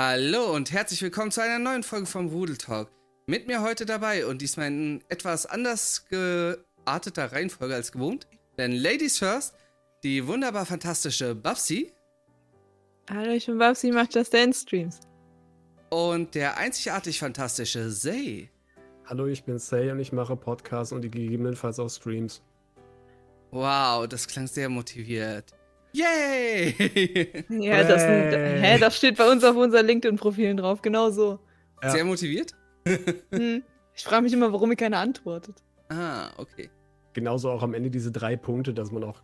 Hallo und herzlich willkommen zu einer neuen Folge vom Rudel Talk. Mit mir heute dabei und diesmal in etwas anders gearteter Reihenfolge als gewohnt. Denn Ladies First, die wunderbar fantastische Babsi. Hallo, ich bin Babsi, macht Just Dance Streams. Und der einzigartig fantastische Zay. Hallo, ich bin Say und ich mache Podcasts und gegebenenfalls auch Streams. Wow, das klang sehr motiviert. Yay! ja, das, hä, das steht bei uns auf unseren LinkedIn-Profilen drauf, genau so. Ja. Sehr motiviert? hm. Ich frage mich immer, warum mir keiner antwortet. Ah, okay. Genauso auch am Ende diese drei Punkte, dass man auch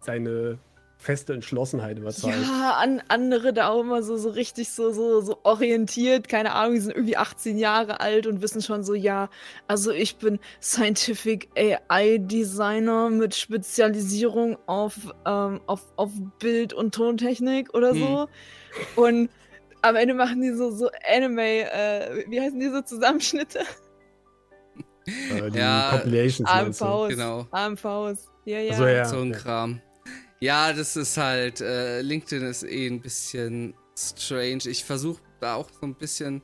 seine feste Entschlossenheit überzeugt. Ja, an, andere da auch immer so, so richtig so, so, so orientiert, keine Ahnung, die sind irgendwie 18 Jahre alt und wissen schon so, ja, also ich bin Scientific AI Designer mit Spezialisierung auf, ähm, auf, auf Bild- und Tontechnik oder so. Hm. Und am Ende machen die so, so Anime, äh, wie heißen diese Zusammenschnitte? Äh, die ja, Compilations. AMVs. Genau. AMVs. Ja, ja. Also, ja. So ein Kram. Ja, das ist halt, äh, LinkedIn ist eh ein bisschen strange. Ich versuche da auch so ein bisschen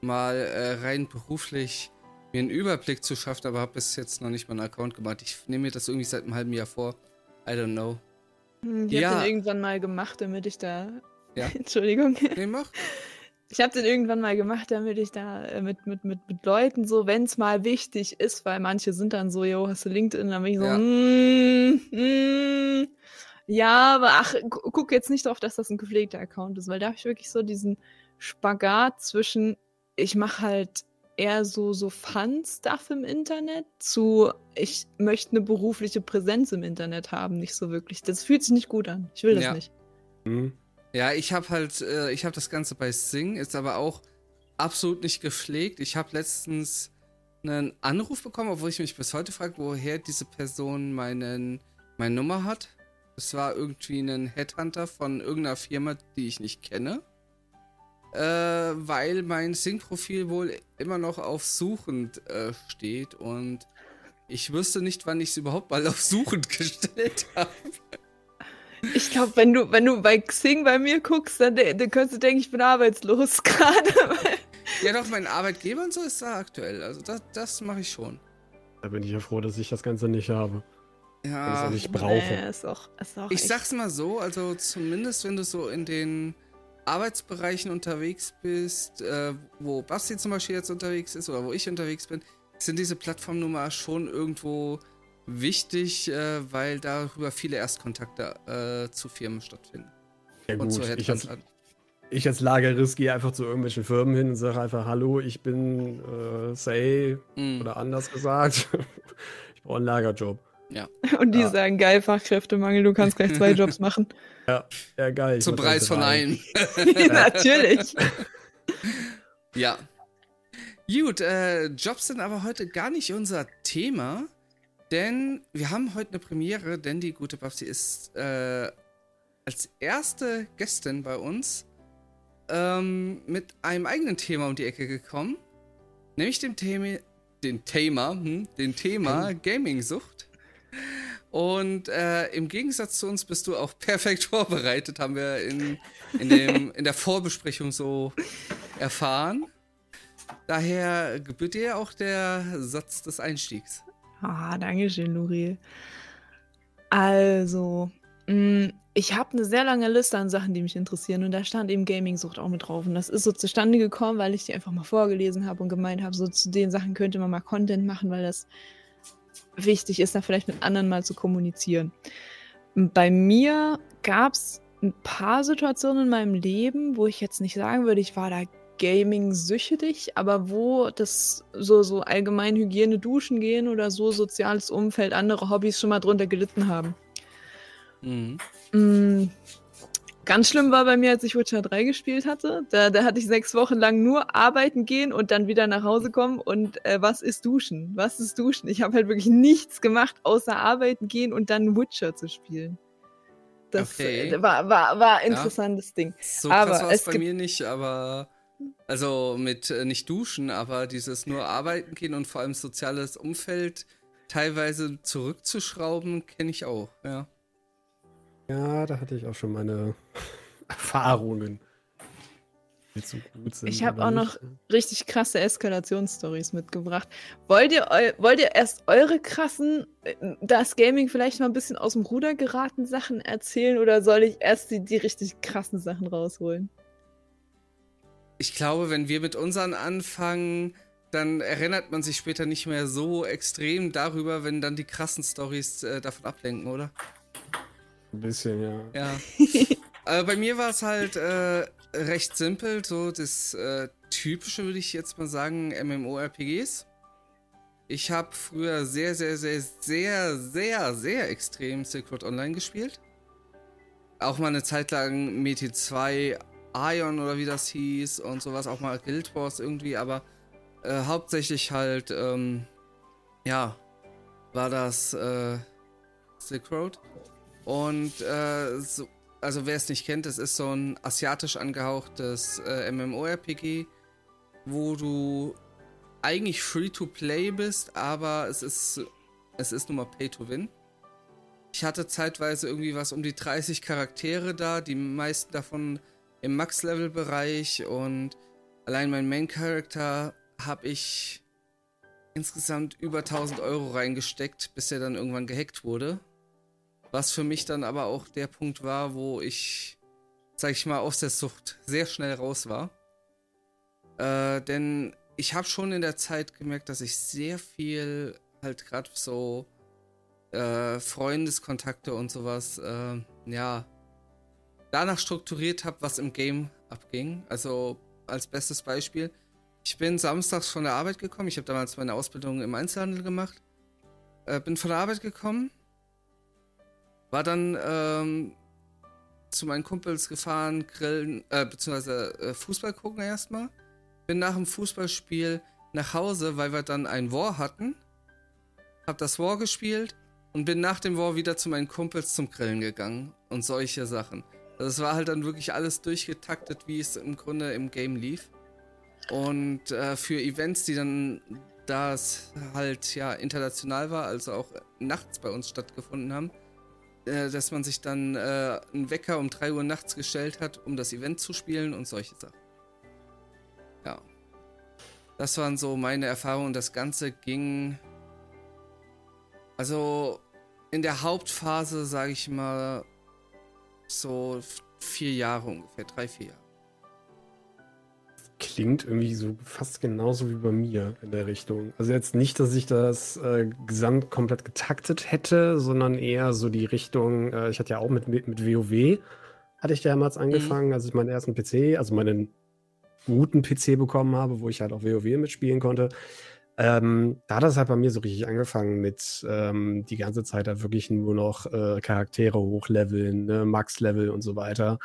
mal äh, rein beruflich mir einen Überblick zu schaffen, aber habe bis jetzt noch nicht mal einen Account gemacht. Ich nehme mir das irgendwie seit einem halben Jahr vor. I don't know. Hm, ich ja. habe den irgendwann mal gemacht, damit ich da. Ja. Entschuldigung. Nee, mach. Ich habe den irgendwann mal gemacht, damit ich da äh, mit, mit, mit, mit Leuten so, wenn es mal wichtig ist, weil manche sind dann so, yo, hast du LinkedIn? Dann bin ich so, ja. mm, mm, ja, aber ach, guck jetzt nicht darauf, dass das ein gepflegter Account ist, weil da habe ich wirklich so diesen Spagat zwischen, ich mache halt eher so, so Fun-Stuff im Internet zu, ich möchte eine berufliche Präsenz im Internet haben, nicht so wirklich. Das fühlt sich nicht gut an. Ich will das ja. nicht. Mhm. Ja, ich habe halt, äh, ich habe das Ganze bei Sing, ist aber auch absolut nicht gepflegt. Ich habe letztens einen Anruf bekommen, obwohl ich mich bis heute frage, woher diese Person meinen, meine Nummer hat. Es war irgendwie ein Headhunter von irgendeiner Firma, die ich nicht kenne. Äh, weil mein Sing-Profil wohl immer noch auf suchend äh, steht und ich wüsste nicht, wann ich es überhaupt mal auf suchend gestellt habe. Ich glaube, wenn du, wenn du bei Xing bei mir guckst, dann, dann könntest du denken, ich bin arbeitslos gerade. ja, doch, mein Arbeitgeber und so ist da aktuell. Also das, das mache ich schon. Da bin ich ja froh, dass ich das Ganze nicht habe. Ja, ich brauche. Nee, ist auch, ist auch ich sag's mal so, also zumindest wenn du so in den Arbeitsbereichen unterwegs bist, äh, wo Basti zum Beispiel jetzt unterwegs ist oder wo ich unterwegs bin, sind diese Plattformen nun mal schon irgendwo wichtig, äh, weil darüber viele Erstkontakte äh, zu Firmen stattfinden. Ja gut, ich als, ich als Lagerist gehe einfach zu irgendwelchen Firmen hin und sage einfach, hallo, ich bin äh, Say mm. oder anders gesagt, ich brauche einen Lagerjob. Ja. Und die ja. sagen, geil, Fachkräftemangel, du kannst gleich zwei Jobs machen. Ja, ja geil. Zum Preis von einem. Natürlich. ja. Gut, äh, Jobs sind aber heute gar nicht unser Thema, denn wir haben heute eine Premiere, denn die gute Babsi ist äh, als erste Gästin bei uns ähm, mit einem eigenen Thema um die Ecke gekommen, nämlich dem Thema, den Thema, hm, den Thema Gaming-Sucht. Und äh, im Gegensatz zu uns bist du auch perfekt vorbereitet, haben wir in, in, dem, in der Vorbesprechung so erfahren. Daher gebührt dir auch der Satz des Einstiegs. Ah, danke schön, Luri. Also, mh, mm, ich habe eine sehr lange Liste an Sachen, die mich interessieren und da stand eben Gaming-Sucht auch mit drauf. Und das ist so zustande gekommen, weil ich die einfach mal vorgelesen habe und gemeint habe, so zu den Sachen könnte man mal Content machen, weil das wichtig ist, da vielleicht mit anderen mal zu kommunizieren. Bei mir gab es ein paar Situationen in meinem Leben, wo ich jetzt nicht sagen würde, ich war da Gaming-süchtig, aber wo das so, so allgemein Hygiene, Duschen gehen oder so soziales Umfeld, andere Hobbys schon mal drunter gelitten haben. Mhm. Mm, Ganz schlimm war bei mir, als ich Witcher 3 gespielt hatte. Da, da hatte ich sechs Wochen lang nur arbeiten gehen und dann wieder nach Hause kommen und äh, was ist duschen? Was ist duschen? Ich habe halt wirklich nichts gemacht, außer arbeiten gehen und dann Witcher zu spielen. Das okay. äh, war, war, war ein interessantes ja. Ding. So aber krass es bei mir nicht, aber also mit äh, nicht duschen, aber dieses nur arbeiten gehen und vor allem soziales Umfeld teilweise zurückzuschrauben, kenne ich auch, ja. Ja, da hatte ich auch schon meine Erfahrungen. gut sind. Ich habe auch noch richtig krasse Eskalationsstories mitgebracht. Wollt ihr, wollt ihr erst eure krassen, äh, das Gaming vielleicht mal ein bisschen aus dem Ruder geraten Sachen erzählen oder soll ich erst die, die richtig krassen Sachen rausholen? Ich glaube, wenn wir mit unseren anfangen, dann erinnert man sich später nicht mehr so extrem darüber, wenn dann die krassen Stories äh, davon ablenken, oder? Ein bisschen, ja. Ja. äh, bei mir war es halt äh, recht simpel, so das äh, typische würde ich jetzt mal sagen, MMORPGs. Ich habe früher sehr, sehr, sehr, sehr, sehr, sehr extrem Silk Road Online gespielt. Auch mal eine Zeit lang Meti 2, Ion oder wie das hieß und sowas, auch mal Guild Wars irgendwie, aber äh, hauptsächlich halt, ähm, ja, war das äh, Silk Road. Und äh, so, also wer es nicht kennt, es ist so ein asiatisch angehauchtes äh, MMORPG, wo du eigentlich Free-to-Play bist, aber es ist, es ist nun mal Pay-to-Win. Ich hatte zeitweise irgendwie was um die 30 Charaktere da, die meisten davon im Max-Level-Bereich und allein mein Main-Character habe ich insgesamt über 1000 Euro reingesteckt, bis er dann irgendwann gehackt wurde. Was für mich dann aber auch der Punkt war, wo ich, sag ich mal, aus der Sucht sehr schnell raus war. Äh, denn ich habe schon in der Zeit gemerkt, dass ich sehr viel halt gerade so äh, Freundeskontakte und sowas, äh, ja, danach strukturiert habe, was im Game abging. Also als bestes Beispiel, ich bin samstags von der Arbeit gekommen. Ich habe damals meine Ausbildung im Einzelhandel gemacht. Äh, bin von der Arbeit gekommen, war dann ähm, zu meinen Kumpels gefahren, grillen, äh, beziehungsweise äh, Fußball gucken erstmal. Bin nach dem Fußballspiel nach Hause, weil wir dann ein War hatten. Hab das War gespielt und bin nach dem War wieder zu meinen Kumpels zum Grillen gegangen und solche Sachen. Es war halt dann wirklich alles durchgetaktet, wie es im Grunde im Game lief. Und äh, für Events, die dann, da es halt ja international war, also auch nachts bei uns stattgefunden haben, äh, dass man sich dann äh, einen Wecker um 3 Uhr nachts gestellt hat, um das Event zu spielen und solche Sachen. Ja. Das waren so meine Erfahrungen. Das Ganze ging. Also in der Hauptphase, sage ich mal, so vier Jahre ungefähr, drei, vier Jahre klingt irgendwie so fast genauso wie bei mir in der Richtung. Also jetzt nicht, dass ich das äh, gesamt komplett getaktet hätte, sondern eher so die Richtung, äh, ich hatte ja auch mit, mit, mit WoW, hatte ich damals mhm. angefangen, mhm. als ich meinen ersten PC, also meinen guten PC bekommen habe, wo ich halt auch WoW mitspielen konnte. Ähm, da hat das halt bei mir so richtig angefangen mit ähm, die ganze Zeit da wirklich nur noch äh, Charaktere hochleveln, ne, Max-Level und so weiter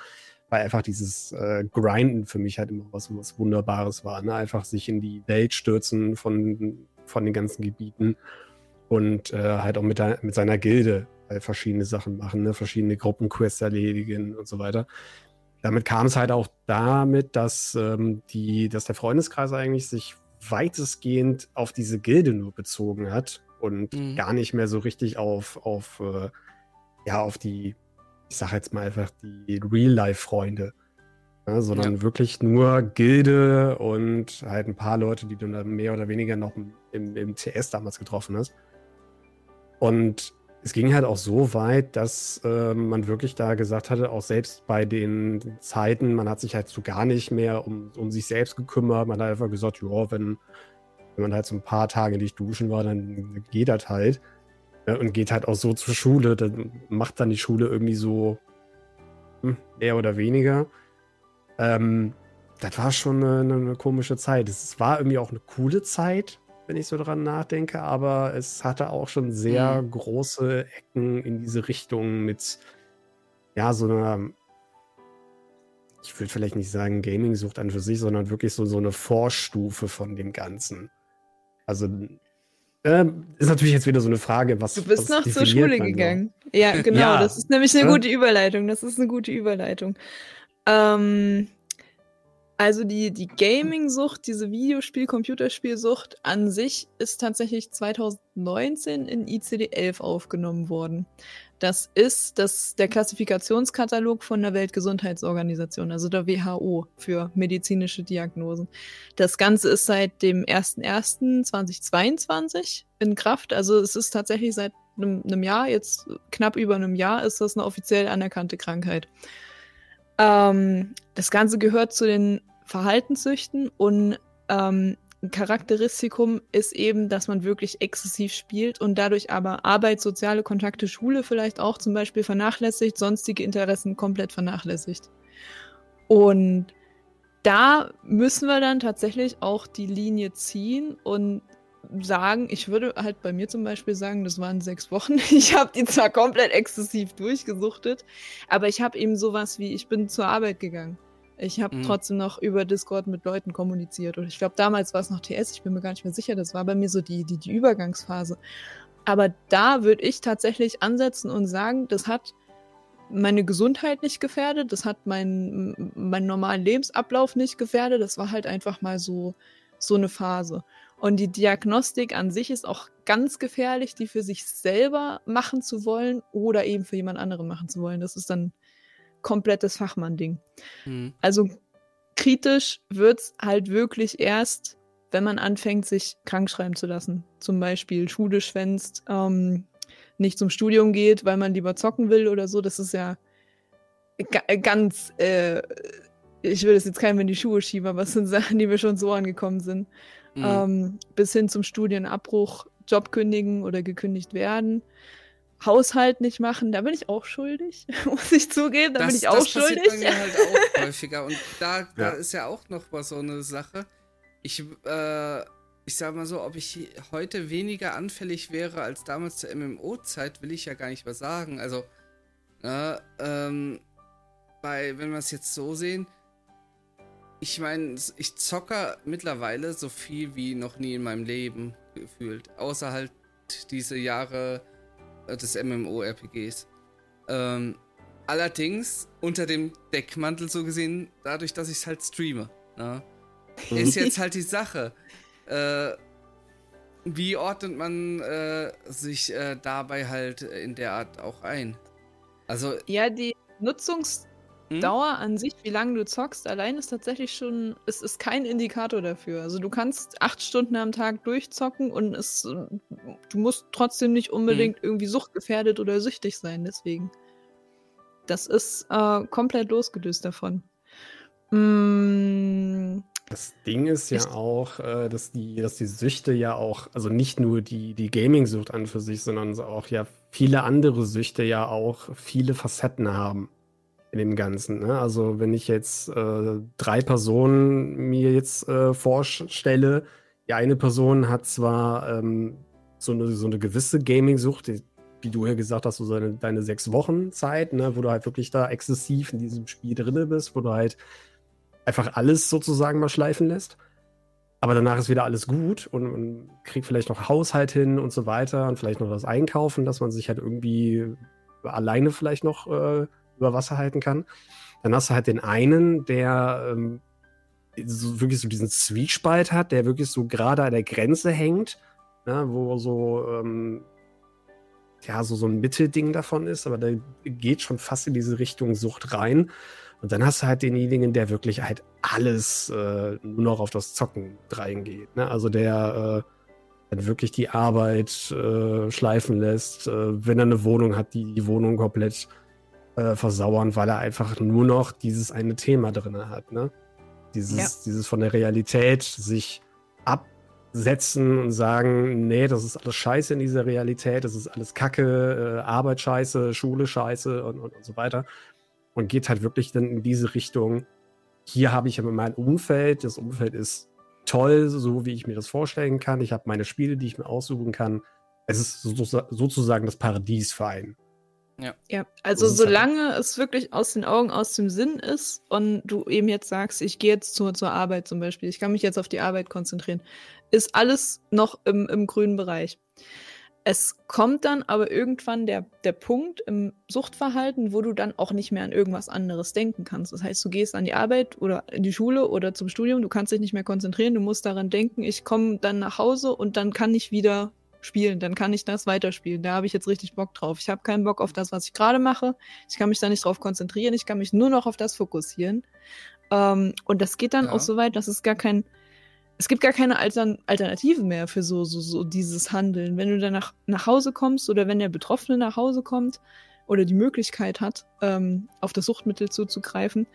weil einfach dieses äh, Grinden für mich halt immer was, was Wunderbares war. Ne? Einfach sich in die Welt stürzen von, von den ganzen Gebieten und äh, halt auch mit, der, mit seiner Gilde halt verschiedene Sachen machen, ne? verschiedene Gruppenquests erledigen und so weiter. Damit kam es halt auch damit, dass, ähm, die, dass der Freundeskreis eigentlich sich weitestgehend auf diese Gilde nur bezogen hat und mhm. gar nicht mehr so richtig auf, auf, äh, ja, auf die ich sag jetzt mal einfach die Real-Life-Freunde. Ja, sondern ja. wirklich nur Gilde und halt ein paar Leute, die du dann mehr oder weniger noch im, im TS damals getroffen hast. Und es ging halt auch so weit, dass äh, man wirklich da gesagt hatte, auch selbst bei den Zeiten, man hat sich halt so gar nicht mehr um, um sich selbst gekümmert. Man hat einfach gesagt, ja, wenn, wenn man halt so ein paar Tage nicht duschen war, dann geht das halt. Ja, und geht halt auch so zur Schule. Dann macht dann die Schule irgendwie so hm, mehr oder weniger. Ähm, das war schon eine, eine, komische Zeit. Es war irgendwie auch eine coole Zeit, wenn ich so dran nachdenke, aber es hatte auch schon sehr mhm. große Ecken in diese Richtung mit, ja, so einer, ich würde vielleicht nicht sagen Gaming-Sucht an für sich, sondern wirklich so, so eine Vorstufe von dem Ganzen. Also ähm, ist natürlich jetzt wieder so eine Frage, was. Du bist was noch zur Schule gegangen. Ja, genau. ja. Das ist nämlich eine gute Überleitung. Das ist eine gute Überleitung. Ähm, also die, die Gaming-Sucht, diese Videospiel-Computerspielsucht an sich ist tatsächlich 2019 in ICD-11 aufgenommen worden. Das ist das, der Klassifikationskatalog von der Weltgesundheitsorganisation, also der WHO für medizinische Diagnosen. Das Ganze ist seit dem 01.01.2022 in Kraft. Also es ist tatsächlich seit einem, einem, Jahr, jetzt knapp über einem Jahr, ist das eine offiziell anerkannte Krankheit. Ähm, das Ganze gehört zu den Verhaltenssüchten und ähm, ein Charakteristikum ist eben, dass man wirklich exzessiv spielt und dadurch aber Arbeit, soziale Kontakte, Schule vielleicht auch zum Beispiel vernachlässigt, sonstige Interessen komplett vernachlässigt. Und da müssen wir dann tatsächlich auch die Linie ziehen und sagen, ich würde halt bei mir zum Beispiel sagen, das waren sechs Wochen. Ich habe die zwar komplett exzessiv durchgesuchtet, aber ich habe eben sowas wie, ich bin zur Arbeit gegangen. Ich habe mhm. trotzdem noch über Discord mit Leuten kommuniziert. Und ich glaube, damals war es noch TS, ich bin mir gar nicht mehr sicher. Das war bei mir so die, die, die Übergangsphase. Aber da würde ich tatsächlich ansetzen und sagen, das hat meine Gesundheit nicht gefährdet, das hat meinen, meinen normalen Lebensablauf nicht gefährdet. Das war halt einfach mal so, so eine Phase. Und die Diagnostik an sich ist auch ganz gefährlich, die für sich selber machen zu wollen oder eben für jemand anderen machen zu wollen. Das ist dann komplettes Fachmann-Ding. Mhm. Also kritisch wird es halt wirklich erst, wenn man anfängt, sich krank schreiben zu lassen. Zum Beispiel Schule schwänzt, ähm, nicht zum Studium geht, weil man lieber zocken will oder so. Das ist ja ganz, äh, ich will das jetzt keinem in die Schuhe schieben, aber es sind Sachen, die mir schon so angekommen sind. Mhm. Ähm, bis hin zum Studienabbruch, Job kündigen oder gekündigt werden. Haushalt nicht machen, da bin ich auch schuldig, muss ich zugeben, da das, bin ich auch das schuldig. Das passiert bei mir halt auch häufiger und da, da ja. ist ja auch noch mal so eine Sache. Ich, äh, ich sag mal so, ob ich heute weniger anfällig wäre als damals zur MMO-Zeit, will ich ja gar nicht mehr sagen. Also, äh, ähm, bei, wenn wir es jetzt so sehen, ich meine, ich zocke mittlerweile so viel wie noch nie in meinem Leben gefühlt. Außer halt diese Jahre des MMORPGs. Ähm, allerdings unter dem Deckmantel so gesehen, dadurch, dass ich es halt streame. Ne? Ist jetzt halt die Sache. Äh, wie ordnet man äh, sich äh, dabei halt in der Art auch ein? Also. Ja, die Nutzungs hm? Dauer an sich, wie lange du zockst, allein ist tatsächlich schon, es ist kein Indikator dafür. Also du kannst acht Stunden am Tag durchzocken und es, du musst trotzdem nicht unbedingt hm. irgendwie suchtgefährdet oder süchtig sein, deswegen. Das ist äh, komplett losgelöst davon. Mm, das Ding ist ja auch, äh, dass, die, dass die Süchte ja auch, also nicht nur die, die Gaming-Sucht an für sich, sondern auch ja viele andere Süchte ja auch viele Facetten haben in dem Ganzen. Ne? Also wenn ich jetzt äh, drei Personen mir jetzt äh, vorstelle, die eine Person hat zwar ähm, so, eine, so eine gewisse Gaming-Sucht, wie du ja gesagt hast, so seine, deine sechs Wochen Zeit, ne, wo du halt wirklich da exzessiv in diesem Spiel drin bist, wo du halt einfach alles sozusagen mal schleifen lässt. Aber danach ist wieder alles gut und man kriegt vielleicht noch Haushalt hin und so weiter und vielleicht noch das Einkaufen, dass man sich halt irgendwie alleine vielleicht noch äh, über Wasser halten kann. Dann hast du halt den einen, der ähm, so wirklich so diesen Zwiespalt hat, der wirklich so gerade an der Grenze hängt, ne, wo so, ähm, ja, so, so ein Mittelding davon ist, aber der geht schon fast in diese Richtung Sucht rein. Und dann hast du halt denjenigen, der wirklich halt alles äh, nur noch auf das Zocken reingeht. Ne? Also der äh, dann wirklich die Arbeit äh, schleifen lässt, äh, wenn er eine Wohnung hat, die die Wohnung komplett äh, versauern, weil er einfach nur noch dieses eine Thema drin hat. Ne? Dieses, ja. dieses von der Realität sich absetzen und sagen, nee, das ist alles scheiße in dieser Realität, das ist alles Kacke, äh, Arbeit scheiße, Schule scheiße und, und, und so weiter. Und geht halt wirklich dann in diese Richtung, hier habe ich aber mein Umfeld, das Umfeld ist toll, so wie ich mir das vorstellen kann. Ich habe meine Spiele, die ich mir aussuchen kann. Es ist sozusagen das Paradies für einen. Ja. ja, also solange halt es wirklich aus den Augen, aus dem Sinn ist und du eben jetzt sagst, ich gehe jetzt zur, zur Arbeit zum Beispiel, ich kann mich jetzt auf die Arbeit konzentrieren, ist alles noch im, im grünen Bereich. Es kommt dann aber irgendwann der, der Punkt im Suchtverhalten, wo du dann auch nicht mehr an irgendwas anderes denken kannst. Das heißt, du gehst an die Arbeit oder in die Schule oder zum Studium, du kannst dich nicht mehr konzentrieren, du musst daran denken, ich komme dann nach Hause und dann kann ich wieder spielen, dann kann ich das weiterspielen. Da habe ich jetzt richtig Bock drauf. Ich habe keinen Bock auf das, was ich gerade mache. Ich kann mich da nicht drauf konzentrieren. Ich kann mich nur noch auf das fokussieren. Ähm, und das geht dann Ja. auch so weit, dass es gar kein, es gibt gar keine Altern Alternativen mehr für so, so, so dieses Handeln. Wenn du dann nach, nach Hause kommst oder wenn der Betroffene nach Hause kommt oder die Möglichkeit hat, ähm, auf das Suchtmittel zuzugreifen,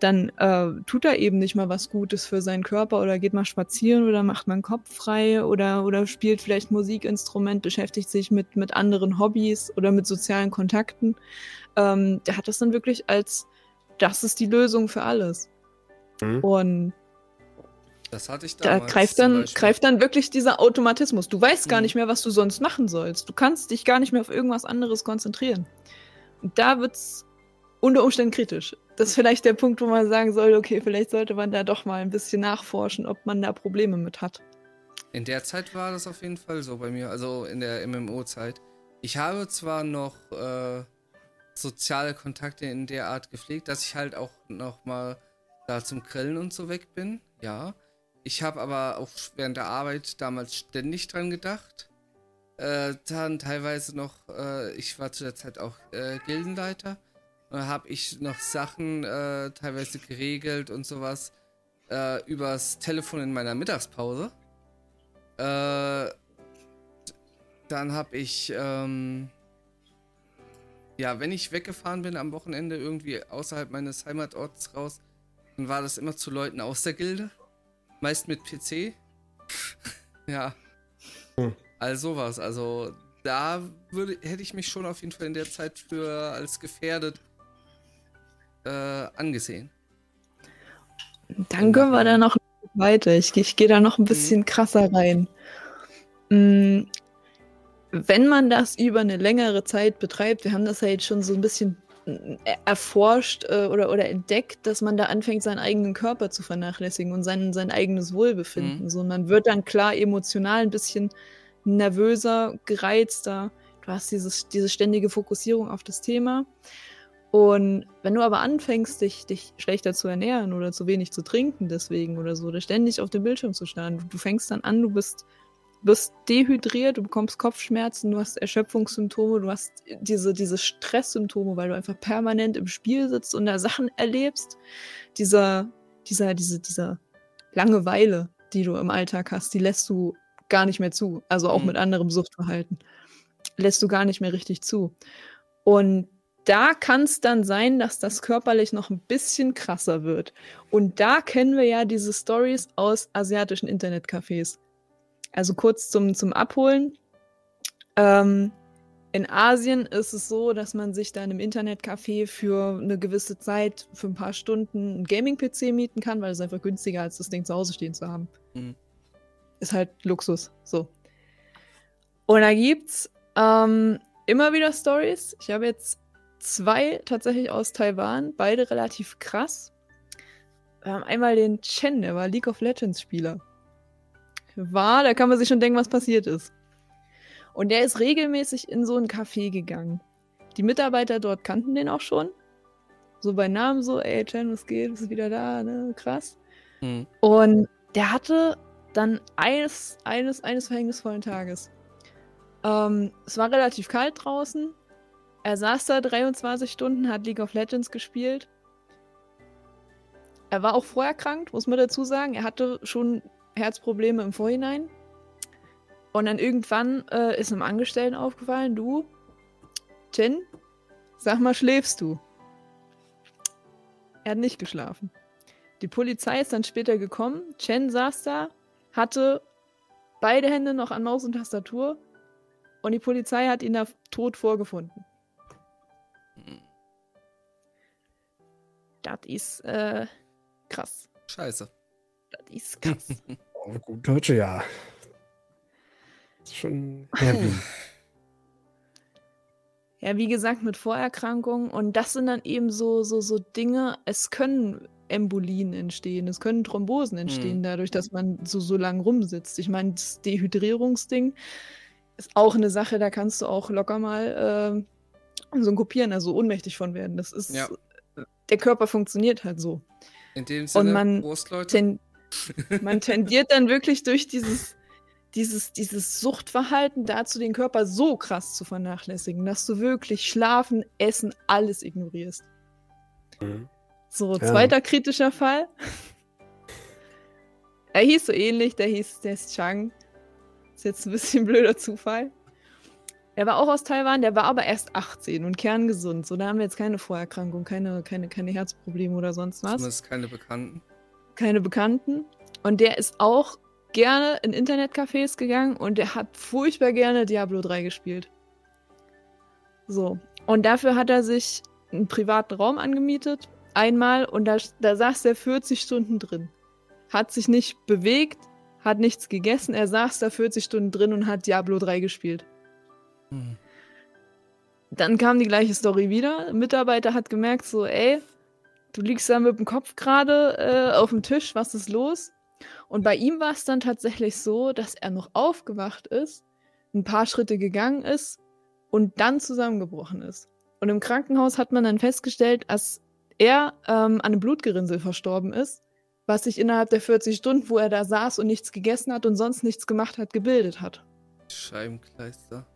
dann äh, tut er eben nicht mal was Gutes für seinen Körper oder geht mal spazieren oder macht mal einen Kopf frei oder, oder spielt vielleicht Musikinstrument, beschäftigt sich mit, mit anderen Hobbys oder mit sozialen Kontakten. Ähm, der hat das dann wirklich als, das ist die Lösung für alles. Mhm. Und Das hatte ich da damals. greift zum dann, greift dann wirklich dieser Automatismus. Du weißt gar Mhm. nicht mehr, was du sonst machen sollst. Du kannst dich gar nicht mehr auf irgendwas anderes konzentrieren. Und da wird's unter Umständen kritisch. Das ist vielleicht der Punkt, wo man sagen soll, okay, vielleicht sollte man da doch mal ein bisschen nachforschen, ob man da Probleme mit hat. In der Zeit war das auf jeden Fall so bei mir, also in der MMO-Zeit. Ich habe zwar noch äh, soziale Kontakte in der Art gepflegt, dass ich halt auch noch mal da zum Grillen und so weg bin, ja. Ich habe aber auch während der Arbeit damals ständig dran gedacht. Äh, dann teilweise noch, äh, ich war zu der Zeit auch äh, Gildenleiter. Habe ich noch Sachen äh, teilweise geregelt und sowas äh, übers Telefon in meiner Mittagspause. Äh, dann habe ich, ähm, ja, wenn ich weggefahren bin am Wochenende irgendwie außerhalb meines Heimatorts raus, dann war das immer zu Leuten aus der Gilde. Meist mit PC. ja. Also sowas. Also da würde, hätte ich mich schon auf jeden Fall in der Zeit für als gefährdet äh, angesehen. Dann können wir da noch weiter. Ich, ich gehe da noch ein bisschen krasser rein. Mm, Wenn man das über eine längere Zeit betreibt, wir haben das ja jetzt schon so ein bisschen mm, erforscht äh, oder, oder entdeckt, dass man da anfängt, seinen eigenen Körper zu vernachlässigen und sein, sein eigenes Wohlbefinden. So, man wird dann klar emotional ein bisschen nervöser, gereizter. Du hast dieses, diese ständige Fokussierung auf das Thema. Und wenn du aber anfängst, dich, dich schlechter zu ernähren oder zu wenig zu trinken deswegen oder so, oder ständig auf dem Bildschirm zu starren, du, du fängst dann an, du bist, bist dehydriert, du bekommst Kopfschmerzen, du hast Erschöpfungssymptome, du hast diese, diese Stresssymptome, weil du einfach permanent im Spiel sitzt und da Sachen erlebst. Dieser, dieser, diese, dieser Langeweile, die du im Alltag hast, die lässt du gar nicht mehr zu. Also auch Mhm. mit anderem Suchtverhalten. Lässt du gar nicht mehr richtig zu. Und da kann es dann sein, dass das körperlich noch ein bisschen krasser wird. Und da kennen wir ja diese Stories aus asiatischen Internetcafés. Also kurz zum, zum Abholen. Ähm, in Asien ist es so, dass man sich dann im Internetcafé für eine gewisse Zeit, für ein paar Stunden, einen Gaming-PC mieten kann, weil es einfach günstiger als das Ding zu Hause stehen zu haben. Mhm. Ist halt Luxus. So. Und da gibt's ähm, immer wieder Stories. Ich habe jetzt zwei tatsächlich aus Taiwan, beide relativ krass. Wir haben einmal den Chen, der war League of Legends Spieler. War, da kann man sich schon denken, was passiert ist. Und der ist regelmäßig in so ein Café gegangen. Die Mitarbeiter dort kannten den auch schon. So bei Namen so, ey, Chen, was geht? Bist du wieder da? Ne? Krass. Hm. Und der hatte dann eines, eines, eines verhängnisvollen Tages. Ähm, es war relativ kalt draußen. Er saß da 23 Stunden, hat League of Legends gespielt. Er war auch vorher krank, muss man dazu sagen. Er hatte schon Herzprobleme im Vorhinein. Und dann irgendwann äh, ist einem Angestellten aufgefallen, du, Chen, sag mal, schläfst du? Er hat nicht geschlafen. Die Polizei ist dann später gekommen. Chen saß da, hatte beide Hände noch an Maus und Tastatur und die Polizei hat ihn da tot vorgefunden. Das ist äh, krass. Scheiße. Das ist krass. Auf gut Deutsche, ja. Ist schon heavy. Ja, wie gesagt, mit Vorerkrankungen. Und das sind dann eben so, so, so Dinge, es können Embolien entstehen, es können Thrombosen entstehen, Mhm. dadurch, dass man so, so lang rumsitzt. Ich meine, das Dehydrierungsding ist auch eine Sache, da kannst du auch locker mal ähm, synkopieren, also ohnmächtig von werden. Das ist, Ja. der Körper funktioniert halt so. In dem Sinne, man Prost, Leute. Ten, man tendiert dann wirklich durch dieses, dieses, dieses Suchtverhalten dazu, den Körper so krass zu vernachlässigen, dass du wirklich Schlafen, Essen, alles ignorierst. Mhm. So, ja. zweiter kritischer Fall. er hieß so ähnlich, der hieß, der ist Chang. Ist jetzt ein bisschen blöder Zufall. Er war auch aus Taiwan, der war aber erst 18 und kerngesund. So, da haben wir jetzt keine Vorerkrankung, keine, keine, keine Herzprobleme oder sonst was. Zumindest keine Bekannten. Keine Bekannten. Und der ist auch gerne in Internetcafés gegangen und der hat furchtbar gerne Diablo 3 gespielt. So. Und dafür hat er sich einen privaten Raum angemietet, einmal, und da, da saß er 40 Stunden drin. Hat sich nicht bewegt, hat nichts gegessen, er saß da 40 Stunden drin und hat Diablo 3 gespielt. Hm. Dann kam die gleiche Story wieder. Ein Mitarbeiter hat gemerkt, so, ey, du liegst da mit dem Kopf gerade äh, auf dem Tisch, was ist los? Und bei ihm war es dann tatsächlich so, dass er noch aufgewacht ist, ein paar Schritte gegangen ist und dann zusammengebrochen ist. Und im Krankenhaus hat man dann festgestellt, dass er ähm, an einem Blutgerinnsel verstorben ist, was sich innerhalb der 40 Stunden, wo er da saß und nichts gegessen hat und sonst nichts gemacht hat, gebildet hat. Scheibenkleister.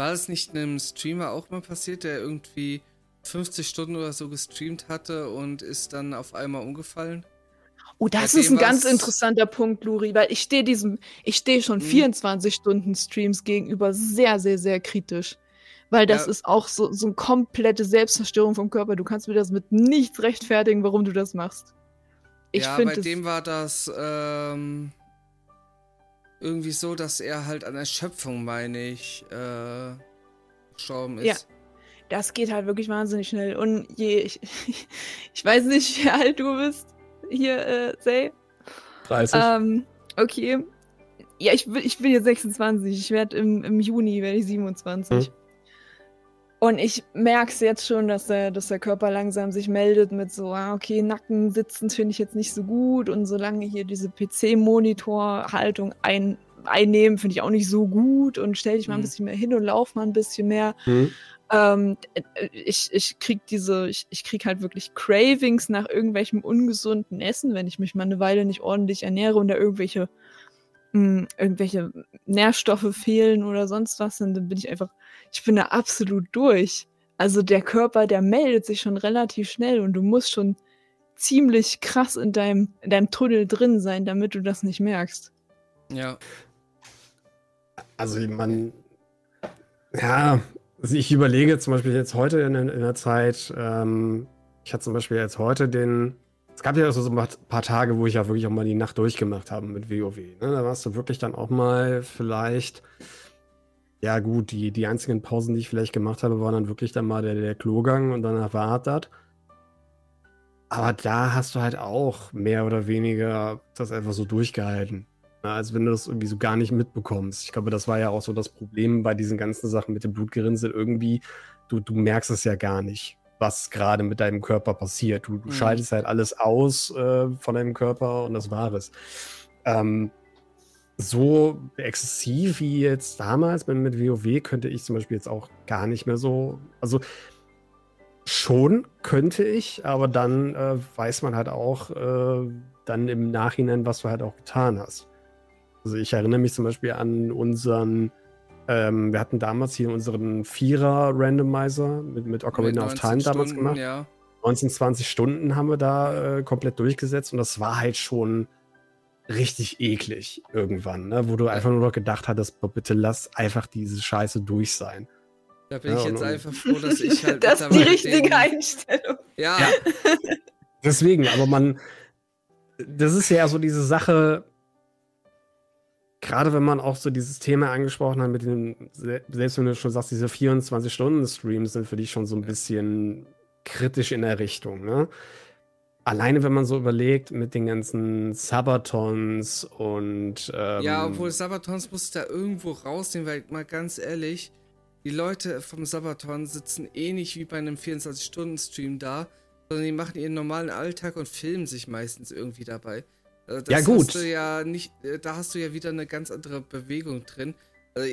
War das nicht einem Streamer auch mal passiert, der irgendwie 50 Stunden oder so gestreamt hatte und ist dann auf einmal umgefallen? Oh, das ist ein ganz interessanter Punkt, Luri, weil ich stehe diesem, ich stehe schon hm. 24 Stunden Streams gegenüber sehr, sehr, sehr kritisch. Weil das ja. ist auch so, so eine komplette Selbstzerstörung vom Körper. Du kannst mir das mit nichts rechtfertigen, warum du das machst. Ich ja, bei dem war das ähm, irgendwie so, dass er halt an Erschöpfung, meine ich, äh, gestorben ist. Ja. Das geht halt wirklich wahnsinnig schnell. Und je, ich, ich weiß nicht, wie alt du bist, hier, äh, Say. 30. Ähm, okay. Ja, ich, ich bin jetzt 26. Ich werde im, im Juni werde ich 27. Hm. Und ich merke es jetzt schon, dass der, dass der Körper langsam sich meldet mit so, ah, okay, Nacken sitzen finde ich jetzt nicht so gut. Und solange hier diese PC-Monitor-Haltung ein, einnehmen, finde ich auch nicht so gut. Und stell dich mal ein mhm. bisschen mehr hin und lauf mal ein bisschen mehr. Mhm. Ähm, ich, ich krieg diese, ich, ich krieg halt wirklich Cravings nach irgendwelchem ungesunden Essen, wenn ich mich mal eine Weile nicht ordentlich ernähre und da irgendwelche, mh, hm, irgendwelche Nährstoffe fehlen oder sonst was, dann bin ich einfach ich bin da absolut durch. Also der Körper, der meldet sich schon relativ schnell und du musst schon ziemlich krass in deinem, in deinem Tunnel drin sein, damit du das nicht merkst. Ja. Also man, ja, also ich überlege zum Beispiel jetzt heute in, in der Zeit, ähm, ich hatte zum Beispiel jetzt heute den, es gab ja so ein paar Tage, wo ich ja wirklich auch mal die Nacht durchgemacht habe mit WoW. Ne? Da warst du wirklich dann auch mal vielleicht ja, gut, die, die einzigen Pausen, die ich vielleicht gemacht habe, waren dann wirklich dann mal der, der Klogang und danach war das. Aber da hast du halt auch mehr oder weniger das einfach so durchgehalten. Na, als wenn du das irgendwie so gar nicht mitbekommst. Ich glaube, das war ja auch so das Problem bei diesen ganzen Sachen mit dem Blutgerinnsel. Irgendwie, du, du merkst es ja gar nicht, was gerade mit deinem Körper passiert. Du, du mhm. schaltest halt alles aus äh, von deinem Körper und das war es. Ähm, so exzessiv wie jetzt damals mit, mit WoW könnte ich zum Beispiel jetzt auch gar nicht mehr so. Also schon könnte ich, aber dann äh, weiß man halt auch äh, dann im Nachhinein, was du halt auch getan hast. Also ich erinnere mich zum Beispiel an unseren, ähm, wir hatten damals hier unseren Vierer-Randomizer mit, mit Ocarina of Time damals gemacht. Ja. 19, 20 Stunden haben wir da äh, komplett durchgesetzt und das war halt schon richtig eklig irgendwann, ne? wo du einfach nur noch gedacht hattest, bitte lass einfach diese Scheiße durch sein. Da bin ja, ich jetzt einfach froh, dass ich halt. das ist die richtige den... Einstellung. Ja. ja. Deswegen, aber man, das ist ja so diese Sache, gerade wenn man auch so dieses Thema angesprochen hat mit den, selbst wenn du schon sagst, diese 24-Stunden-Streams sind für dich schon so ein bisschen kritisch in der Richtung, ne? Alleine, wenn man so überlegt, mit den ganzen Sabatons und. Ähm ja, obwohl Sabatons muss da irgendwo rausnehmen, weil mal ganz ehrlich, die Leute vom Sabaton sitzen ähnlich eh wie bei einem 24-Stunden-Stream da, sondern die machen ihren normalen Alltag und filmen sich meistens irgendwie dabei. Also das ja, gut. Hast du ja nicht, äh, da hast du ja wieder eine ganz andere Bewegung drin. Also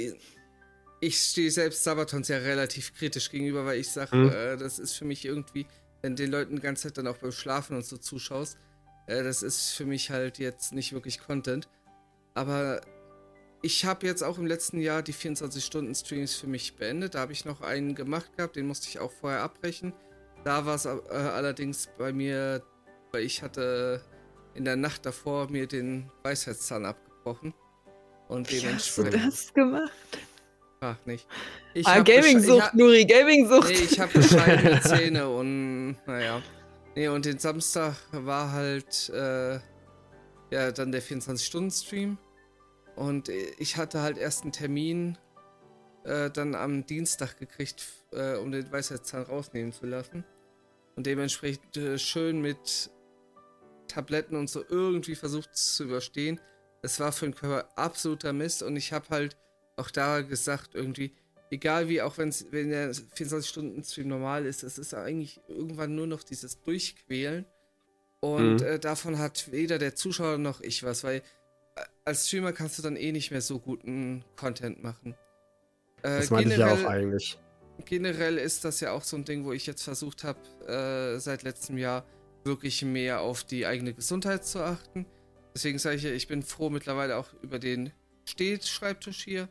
ich stehe selbst Sabatons ja relativ kritisch gegenüber, weil ich sage, mhm. äh, das ist für mich irgendwie wenn den Leuten die ganze Zeit dann auch beim Schlafen und so zuschaust. Äh, das ist für mich halt jetzt nicht wirklich Content. Aber ich habe jetzt auch im letzten Jahr die 24-Stunden-Streams für mich beendet. Da habe ich noch einen gemacht gehabt, den musste ich auch vorher abbrechen. Da war es äh, allerdings bei mir, weil ich hatte in der Nacht davor mir den Weisheitszahn abgebrochen. Und Wie hast du dementsprechend. das gemacht? Ach, nicht. Ich ah, Gaming-Sucht, Nuri, Gaming-Sucht. Nee, ich habe bescheidene Zähne und naja. Nee, und den Samstag war halt äh, ja dann der 24-Stunden-Stream. Und ich hatte halt erst einen Termin äh, dann am Dienstag gekriegt, äh, um den Weisheitszahn rausnehmen zu lassen. Und dementsprechend äh, schön mit Tabletten und so irgendwie versucht zu überstehen. Es war für den Körper absoluter Mist und ich habe halt auch da gesagt, irgendwie, egal wie, auch wenn's, wenn der 24-Stunden-Stream normal ist, es ist eigentlich irgendwann nur noch dieses Durchquälen. Und Mhm. äh, davon hat weder der Zuschauer noch ich was, weil äh, als Streamer kannst du dann eh nicht mehr so guten Content machen. Äh, Das meinte ich ja auch eigentlich. generell ist das ja auch so ein Ding, wo ich jetzt versucht habe, äh, seit letztem Jahr wirklich mehr auf die eigene Gesundheit zu achten. Deswegen sage ich ja, ich bin froh mittlerweile auch über den Stehschreibtisch hier,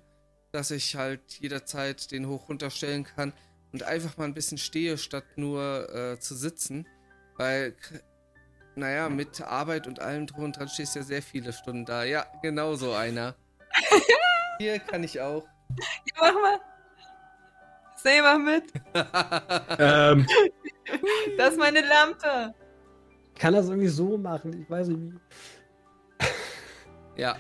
dass ich halt jederzeit den hoch runterstellen kann und einfach mal ein bisschen stehe, statt nur äh, zu sitzen. Weil, naja, mit Arbeit und allem drum und dran stehst du ja sehr viele Stunden da. Ja, genau so einer. hier kann ich auch. Mach mal. Say mal mit. ähm, Das ist meine Lampe. kann das irgendwie so machen? Ich weiß nicht wie. ja.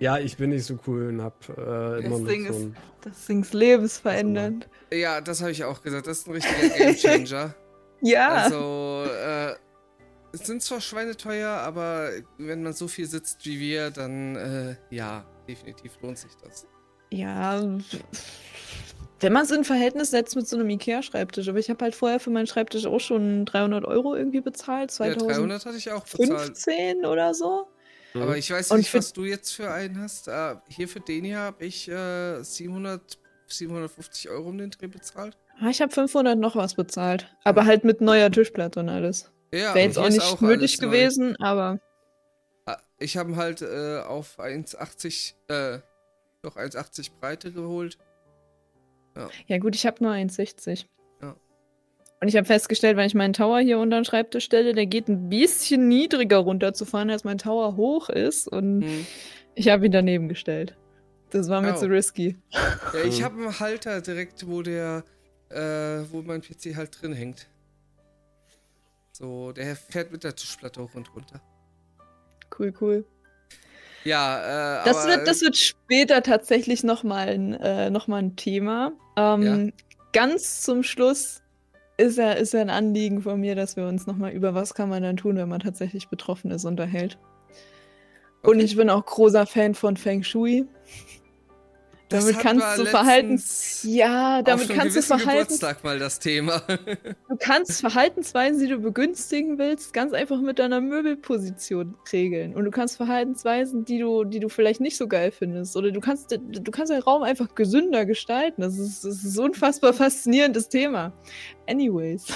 Ja, ich bin nicht so cool und hab äh, immer Das noch Ding so ist-. Das Ding ist lebensverändernd. Ja, das habe ich auch gesagt. Das ist ein richtiger Gamechanger. Ja. Also, äh, es sind zwar schweineteuer, aber wenn man so viel sitzt wie wir, dann, äh, ja, definitiv lohnt sich das. Ja, wenn man es in Verhältnis setzt mit so einem Ikea-Schreibtisch. Aber ich habe halt vorher für meinen Schreibtisch auch schon 300 Euro irgendwie bezahlt. Ja, 2015 300 hatte ich auch bezahlt. oder so. Aber ich weiß nicht, was du jetzt für einen hast. Äh, hier für den hier habe ich äh, 700, 750 Euro um den Dreh bezahlt. Ah, Ich habe 500 noch was bezahlt. Aber halt mit neuer Tischplatte und alles. Ja, Wäre jetzt auch nicht alles nötig neu. gewesen, aber Ah, Ich habe halt äh, auf 1,80, äh, doch 1,80 Breite geholt. ja gut, ich habe nur 1,60. Ja. Und ich habe festgestellt, wenn ich meinen Tower hier unter den Schreibtisch stelle, der geht ein bisschen niedriger runterzufahren, als mein Tower hoch ist. Und Hm. ich habe ihn daneben gestellt. Das war mir Oh. zu risky. Ja, ich Hm. habe einen Halter direkt, wo der, äh, wo mein PC halt drin hängt. So, der fährt mit der Tischplatte hoch und runter. Cool, cool. Ja, äh, Das, aber, wird, das wird später tatsächlich nochmal ein, äh, noch mal ein Thema. Ähm, Ganz zum Schluss ist ja, ist ja ein Anliegen von mir, dass wir uns nochmal über was kann man dann tun, wenn man tatsächlich betroffen ist, unterhält. Und Okay. ich bin auch großer Fan von Feng Shui. Damit kannst du Verhaltens... letztens Ja, damit kannst du gewissen Verhaltens... Geburtstag mal das Thema. Du kannst Verhaltensweisen, die du begünstigen willst, ganz einfach mit deiner Möbelposition regeln. Und du kannst Verhaltensweisen, die du, die du vielleicht nicht so geil findest. Oder du kannst, du kannst den Raum einfach gesünder gestalten. Das ist, das ist ein unfassbar faszinierendes Thema. Anyways.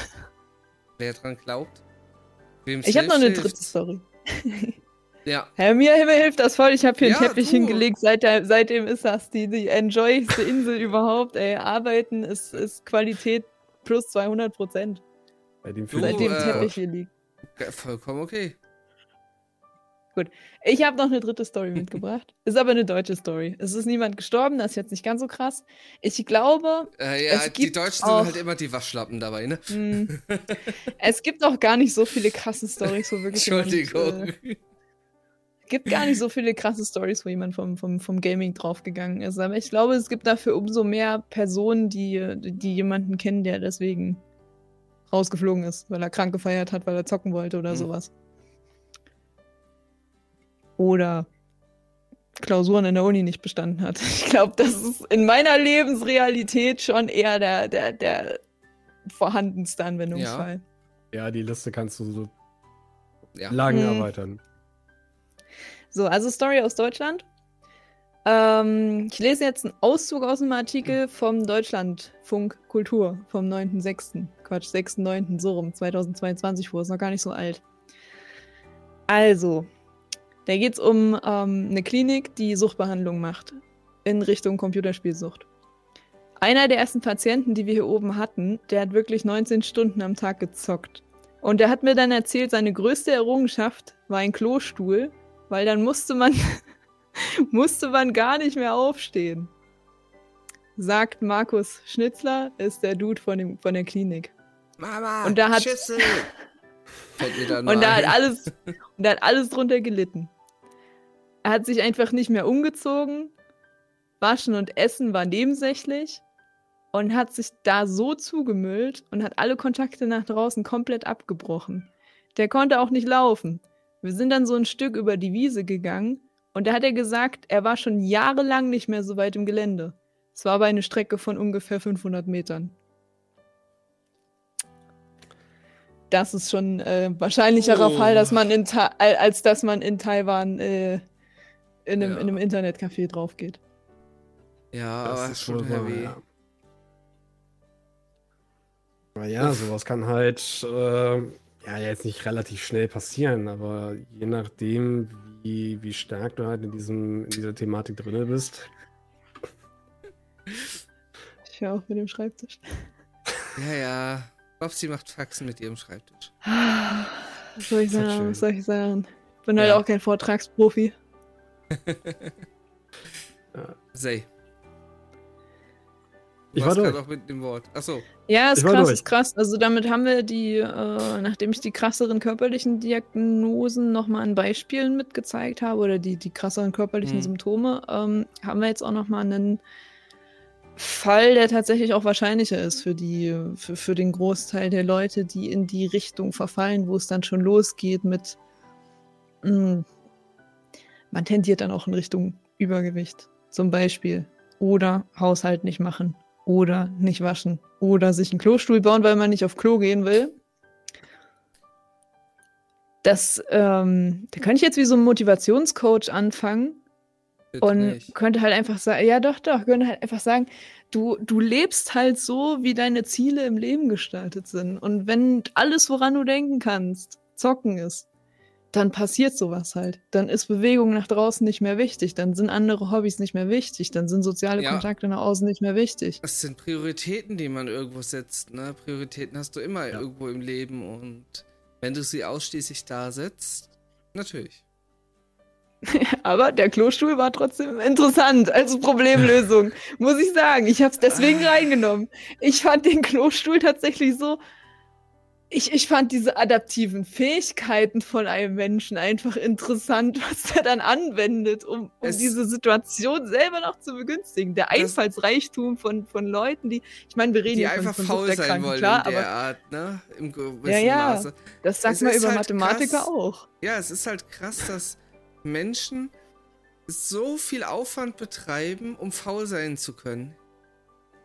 Wer dran glaubt? Wem's Ich habe noch hilft, eine dritte hilft's. Story. Ja, Herr, mir, mir hilft das voll. Ich habe hier Ja, einen Teppich du. hingelegt. Seit seitdem ist das die, die enjoyste Insel überhaupt. Ey, arbeiten ist, ist Qualität plus 200 Prozent. Bei dem Du, Seitdem äh, Teppich hier liegt. vollkommen okay. Ich habe noch eine dritte Story mitgebracht. Ist aber eine deutsche Story. Es ist niemand gestorben, das ist jetzt nicht ganz so krass. Ich glaube, Äh, ja, Es die gibt Deutschen auch- sind halt immer die Waschlappen dabei, ne? mh, es gibt auch gar nicht so viele krasse Stories, wo wirklich Entschuldigung. jemand, äh, gibt gar nicht so viele krasse Stories, wo jemand vom, vom, vom Gaming draufgegangen ist. Aber ich glaube, es gibt dafür umso mehr Personen, die, die jemanden kennen, der deswegen rausgeflogen ist, weil er krank gefeiert hat, weil er zocken wollte oder Mhm. sowas. Oder Klausuren in der Uni nicht bestanden hat. Ich glaube, das ist in meiner Lebensrealität schon eher der, der, der vorhandenste Anwendungsfall. Ja, die Liste kannst du so Ja. lang Hm. erweitern. So, also Story aus Deutschland. Ähm, ich lese jetzt einen Auszug aus dem Artikel vom Deutschlandfunk Kultur vom 9.6. Quatsch, 6.9. so rum, 2022 vor, ist noch gar nicht so alt. Also, da geht es um ähm, eine Klinik, die Suchtbehandlung macht. in Richtung Computerspielsucht. Einer der ersten Patienten, die wir hier oben hatten, der hat wirklich 19 Stunden am Tag gezockt. Und der hat mir dann erzählt, seine größte Errungenschaft war ein Klostuhl, weil dann musste man, musste man gar nicht mehr aufstehen. Sagt Markus Schnitzler, ist der Dude von, dem, von der Klinik. Mama, Und da hat- Und da hat alles, und da hat alles drunter gelitten. Er hat sich einfach nicht mehr umgezogen. Waschen und Essen war nebensächlich. Und hat sich da so zugemüllt und hat alle Kontakte nach draußen komplett abgebrochen. Der konnte auch nicht laufen. Wir sind dann so ein Stück über die Wiese gegangen und da hat er gesagt, er war schon jahrelang nicht mehr so weit im Gelände. Es war aber eine Strecke von ungefähr 500 Metern. Das ist schon äh, wahrscheinlicherer Oh. Fall, dass man in Ta als dass man in Taiwan äh, in, einem, Ja. in einem Internetcafé drauf geht. Ja, Das aber ist schon heavy. ja. Aber ja, sowas kann halt äh, ja jetzt nicht relativ schnell passieren, aber je nachdem, wie, wie stark du halt in, diesem, in dieser Thematik drin bist. Ich höre auf mit dem Schreibtisch. Ja, ja. Bobsy macht Faxen mit ihrem Schreibtisch. Was soll ich halt sagen? Was soll ich sagen? Ich bin halt Ja. auch kein Vortragsprofi. Ich war durch. auch mit dem Wort. Achso. Ja, ist Ich krass, ist krass. Also damit haben wir die, äh, nachdem ich die krasseren körperlichen Diagnosen nochmal an Beispielen mitgezeigt habe oder die, die krasseren körperlichen Mhm. Symptome, ähm, haben wir jetzt auch nochmal einen Fall, der tatsächlich auch wahrscheinlicher ist für die, für, für den Großteil der Leute, die in die Richtung verfallen, wo es dann schon losgeht mit, mh, man tendiert dann auch in Richtung Übergewicht, zum Beispiel. Oder Haushalt nicht machen. Oder nicht waschen. Oder sich einen Klostuhl bauen, weil man nicht auf Klo gehen will. Das, ähm, da könnte ich jetzt wie so ein Motivationscoach anfangen Bitte und nicht. könnte halt einfach sagen, ja doch, doch, könnte halt einfach sagen, du, du lebst halt so, wie deine Ziele im Leben gestaltet sind. Und wenn alles, woran du denken kannst, zocken ist, dann passiert sowas halt. Dann ist Bewegung nach draußen nicht mehr wichtig, dann sind andere Hobbys nicht mehr wichtig, dann sind soziale Ja. Kontakte nach außen nicht mehr wichtig. Das sind Prioritäten, die man irgendwo setzt. Ne? Prioritäten hast du immer Ja. irgendwo im Leben und wenn du sie ausschließlich da setzt, natürlich. Aber der Klostuhl war trotzdem interessant als Problemlösung, muss ich sagen. Ich habe es deswegen reingenommen. Ich fand den Klostuhl tatsächlich so. Ich, ich fand diese adaptiven Fähigkeiten von einem Menschen einfach interessant, was er dann anwendet, um, um Es- diese Situation selber noch zu begünstigen. Der Einfallsreichtum von, von Leuten, die, ich meine, wir reden Die hier einfach von, von faul sein wollen klar, in der aber Art, ne? Im gewissen Ja, ja. Maße. das sagt es man über halt Mathematiker krass. auch. Ja, es ist halt krass, dass Menschen so viel Aufwand betreiben, um faul sein zu können.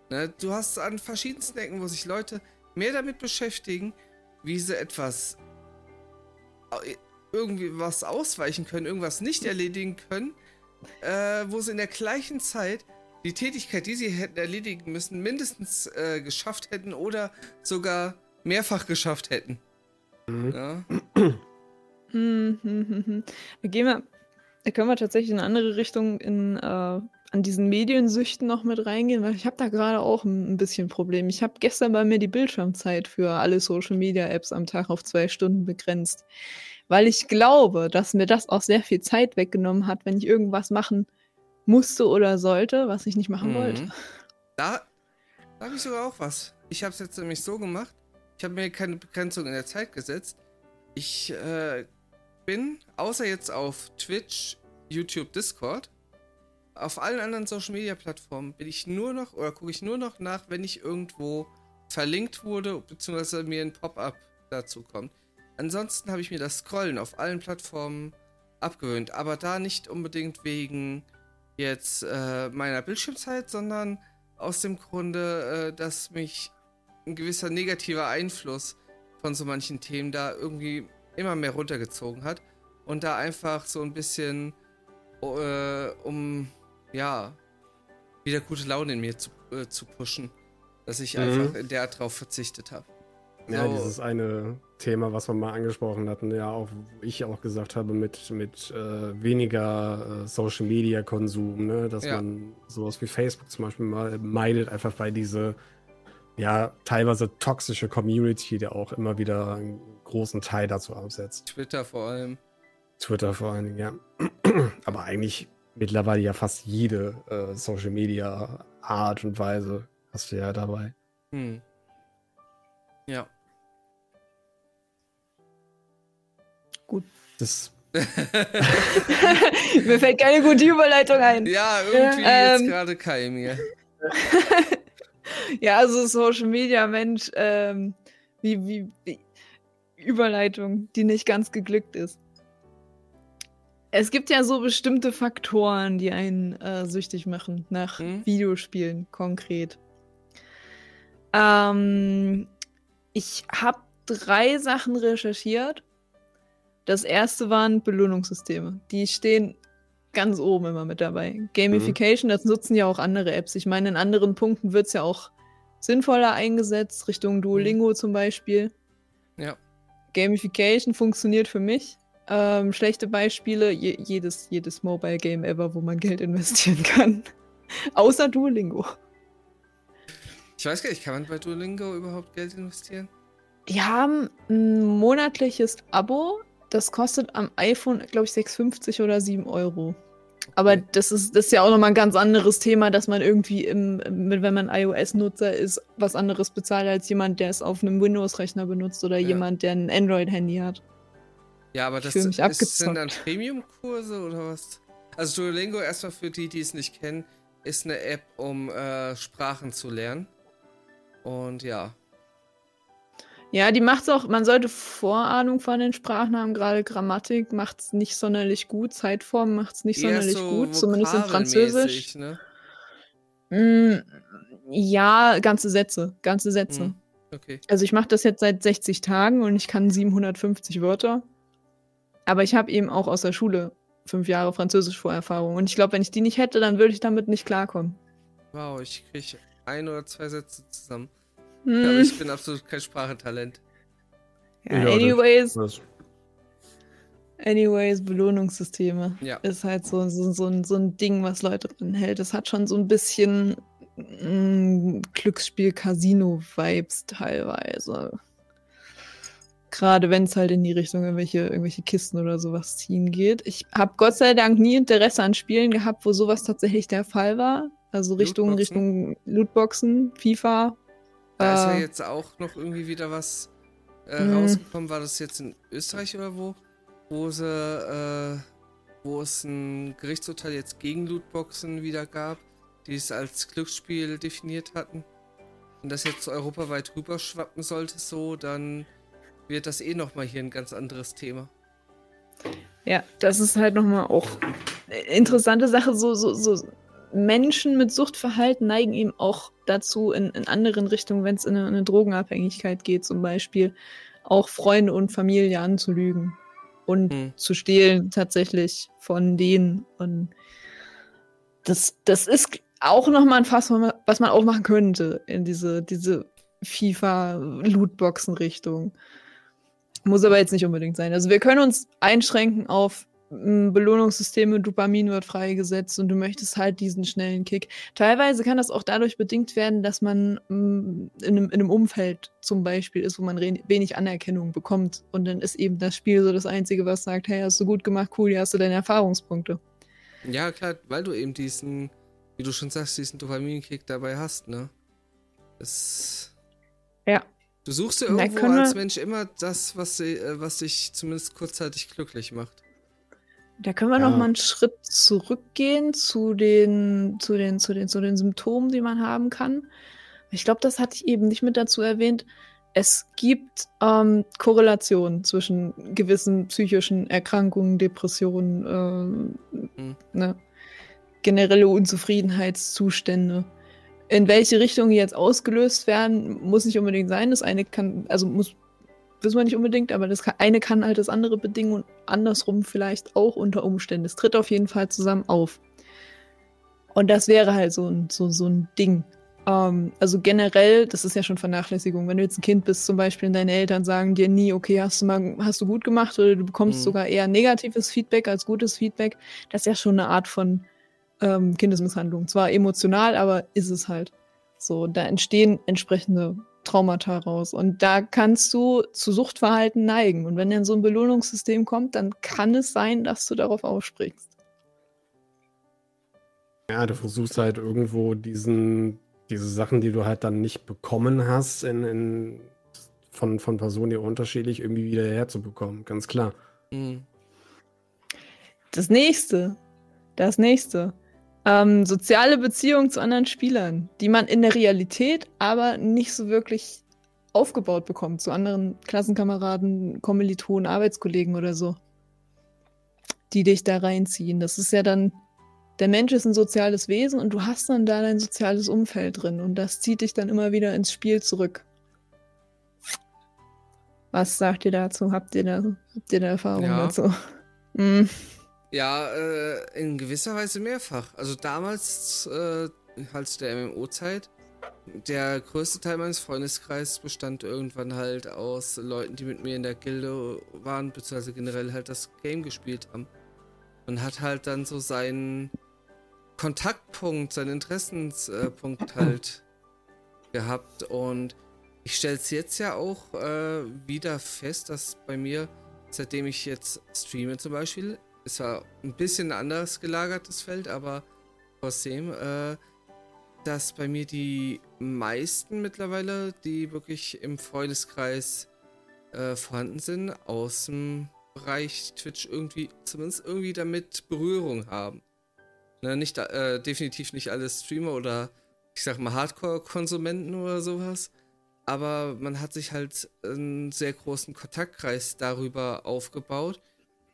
Ne? Du hast an verschiedensten Ecken, wo sich Leute mehr damit beschäftigen, wie sie etwas irgendwie was ausweichen können, irgendwas nicht erledigen können, äh, wo sie in der gleichen Zeit die Tätigkeit, die sie hätten erledigen müssen, mindestens äh, geschafft hätten oder sogar mehrfach geschafft hätten. Mhm. Ja? Hm, hm, hm. Da gehen wir, da können wir tatsächlich in eine andere Richtung in, äh, an diesen Mediensüchten noch mit reingehen, weil ich habe da gerade auch ein, ein bisschen Problem. Ich habe gestern bei mir die Bildschirmzeit für alle Social Media Apps am Tag auf zwei Stunden begrenzt, weil ich glaube, dass mir das auch sehr viel Zeit weggenommen hat, wenn ich irgendwas machen musste oder sollte, was ich nicht machen wollte. Mhm. Da, da habe ich sogar auch was. Ich habe es jetzt nämlich so gemacht. Ich habe mir keine Begrenzung in der Zeit gesetzt. Ich äh, bin, außer jetzt auf Twitch, YouTube, Discord, auf allen anderen Social Media Plattformen bin ich nur noch oder gucke ich nur noch nach, wenn ich irgendwo verlinkt wurde, beziehungsweise mir ein Pop-up dazu kommt. Ansonsten habe ich mir das Scrollen auf allen Plattformen abgewöhnt, aber da nicht unbedingt wegen jetzt äh, meiner Bildschirmzeit, sondern aus dem Grunde, äh, dass mich ein gewisser negativer Einfluss von so manchen Themen da irgendwie immer mehr runtergezogen hat und da einfach so ein bisschen äh, um ja wieder gute Laune in mir zu, äh, zu pushen, dass ich Mhm. einfach in der Art drauf verzichtet habe. Ja, So. dieses eine Thema, was wir mal angesprochen hatten, ja, auch wo ich auch gesagt habe, mit, mit äh, weniger äh, Social Media Konsum, ne? dass Ja. man sowas wie Facebook zum Beispiel mal meidet, einfach weil diese ja teilweise toxische Community, der auch immer wieder einen großen Teil dazu absetzt. Twitter vor allem. Twitter vor allen Dingen, ja. Aber eigentlich mittlerweile ja fast jede äh, Social Media Art und Weise hast du ja dabei. Hm. Ja. Das Mir fällt keine gute Überleitung ein. ja, irgendwie Ja, jetzt ähm. gerade Kai mir. Ja, also Social Media, Mensch, ähm, wie, wie, wie Überleitung, die nicht ganz geglückt ist. Es gibt ja so bestimmte Faktoren, die einen äh, süchtig machen nach Hm? Videospielen konkret. Ähm, ich habe drei Sachen recherchiert. Das erste waren Belohnungssysteme. Die stehen ganz oben immer mit dabei. Gamification, das nutzen ja auch andere Apps. Ich meine, in anderen Punkten wird es ja auch sinnvoller eingesetzt, Richtung Duolingo zum Beispiel. Ja. Gamification funktioniert für mich. Ähm, schlechte Beispiele, je, jedes, jedes Mobile Game ever, wo man Geld investieren kann. Außer Duolingo. Ich weiß gar nicht, kann man bei Duolingo überhaupt Geld investieren? Die haben ein monatliches Abo. Das kostet am iPhone, glaube ich, 6,50 oder 7 Euro. Aber das ist, das ist ja auch nochmal ein ganz anderes Thema, dass man irgendwie, im, wenn man iOS-Nutzer ist, was anderes bezahlt als jemand, der es auf einem Windows-Rechner benutzt oder Ja. jemand, der ein Android-Handy hat. Ja, aber das ist, sind dann Premium-Kurse oder was? Also Duolingo, erstmal für die, die es nicht kennen, ist eine App, um äh, Sprachen zu lernen. Und ja. Ja, die macht's auch, man sollte Vorahnung von den Sprachen haben, gerade Grammatik macht's nicht sonderlich gut, Zeitform macht's nicht eher sonderlich so gut, zumindest in Französisch. Ne? Mm, ja, ganze Sätze, ganze Sätze. Hm. Okay. Also ich mache das jetzt seit 60 Tagen und ich kann 750 Wörter. Aber ich habe eben auch aus der Schule fünf Jahre Französisch-Vorerfahrung. Und ich glaube, wenn ich die nicht hätte, dann würde ich damit nicht klarkommen. Wow, ich kriege ein oder zwei Sätze zusammen. Hm, Aber ich bin absolut kein Sprachentalent. ja, Ja, anyways, das anyways, Belohnungssysteme. Ja. Ist halt so, so, so, ein, so ein Ding, was Leute drin hält. Das hat schon so ein bisschen mm, Glücksspiel-Casino-Vibes teilweise. Gerade wenn es halt in die Richtung irgendwelche, irgendwelche Kisten oder sowas ziehen geht. Ich habe Gott sei Dank nie Interesse an Spielen gehabt, wo sowas tatsächlich der Fall war. Also Richtung, Lootboxen? Richtung Lootboxen, FIFA. Da ist ja Äh, jetzt auch noch irgendwie wieder was äh, Mhm. rausgekommen. War das jetzt in Österreich oder wo? Wo sie, äh, wo es ein Gerichtsurteil jetzt gegen Lootboxen wieder gab, die es als Glücksspiel definiert hatten. Und das jetzt europaweit rüberschwappen sollte, so, dann wird das eh nochmal hier ein ganz anderes Thema. Ja, das ist halt nochmal auch eine interessante Sache. So, so, so Menschen mit Suchtverhalten neigen eben auch dazu, in, in anderen Richtungen, wenn es in eine, eine Drogenabhängigkeit geht, zum Beispiel, auch Freunde und Familie anzulügen und Hm. zu stehlen tatsächlich von denen. Und das, das ist auch nochmal ein Fass, was man- was man auch machen könnte in diese, diese FIFA-Lootboxen-Richtung. Muss aber jetzt nicht unbedingt sein. Also wir können uns einschränken auf m, Belohnungssysteme, Dopamin wird freigesetzt und du möchtest halt diesen schnellen Kick. Teilweise kann das auch dadurch bedingt werden, dass man m, in, einem, in einem Umfeld zum Beispiel ist, wo man wenig Anerkennung bekommt und dann ist eben das Spiel so das Einzige, was sagt, hey, hast du gut gemacht, cool, hier hast du deine Erfahrungspunkte. Ja, klar, weil du eben diesen, wie du schon sagst, diesen Dopaminkick dabei hast, ne? Das. Ja. Du suchst ja Na, irgendwo als Mensch immer das, was, sie- äh, was dich zumindest kurzzeitig glücklich macht. Da können wir Ja. noch mal einen Schritt zurückgehen zu den, zu den, zu den, zu den Symptomen, die man haben kann. Ich glaube, das hatte ich eben nicht mit dazu erwähnt. Es gibt ähm, Korrelationen zwischen gewissen psychischen Erkrankungen, Depressionen, ähm, Mhm. ne, generelle Unzufriedenheitszustände. In welche Richtung die jetzt ausgelöst werden, muss nicht unbedingt sein. Das eine kann, also muss, wissen wir nicht unbedingt, aber das eine kann halt das andere bedingen und andersrum vielleicht auch unter Umständen. Es tritt auf jeden Fall zusammen auf. Und das wäre halt so ein, so, so ein Ding. Ähm, also generell, das ist ja schon Vernachlässigung. Wenn du jetzt ein Kind bist, zum Beispiel, und deine Eltern sagen dir nie, okay, hast du mal, hast du gut gemacht oder du bekommst mhm. sogar eher negatives Feedback als gutes Feedback, das ist ja schon eine Art von ähm, Kindesmisshandlung. Zwar emotional, aber ist es halt. So, da entstehen entsprechende Traumata raus. Und da kannst du zu Suchtverhalten neigen. Und wenn dann so ein Belohnungssystem kommt, dann kann es sein, dass du darauf aufspringst. Ja, du versuchst halt irgendwo diesen, diese Sachen, die du halt dann nicht bekommen hast, in, in, von, von Personen, die unterschiedlich irgendwie wieder herzubekommen. Ganz klar. Mhm. Das nächste. Das nächste. Ähm, soziale Beziehungen zu anderen Spielern, die man in der Realität aber nicht so wirklich aufgebaut bekommt, zu anderen Klassenkameraden, Kommilitonen, Arbeitskollegen oder so, die dich da reinziehen. Das ist ja dann, der Mensch ist ein soziales Wesen und du hast dann da dein soziales Umfeld drin und das zieht dich dann immer wieder ins Spiel zurück. Was sagt ihr dazu? Habt ihr da, habt ihr da Erfahrung ja. dazu? Mm. Ja, äh, in gewisser Weise mehrfach. Also damals, äh, halt der MMO-Zeit, der größte Teil meines Freundeskreises bestand irgendwann halt aus Leuten, die mit mir in der Gilde waren, beziehungsweise generell halt das Game gespielt haben. Man hat halt dann so seinen Kontaktpunkt, seinen Interessenspunkt halt gehabt und ich stelle es jetzt ja auch äh, wieder fest, dass bei mir, seitdem ich jetzt streame zum Beispiel, ist zwar ein bisschen anders gelagertes Feld, aber trotzdem, äh, dass bei mir die meisten mittlerweile, die wirklich im Freundeskreis äh, vorhanden sind, aus dem Bereich Twitch irgendwie, zumindest irgendwie damit Berührung haben. Ne, nicht, äh, definitiv nicht alle Streamer oder ich sag mal Hardcore-Konsumenten oder sowas. Aber man hat sich halt einen sehr großen Kontaktkreis darüber aufgebaut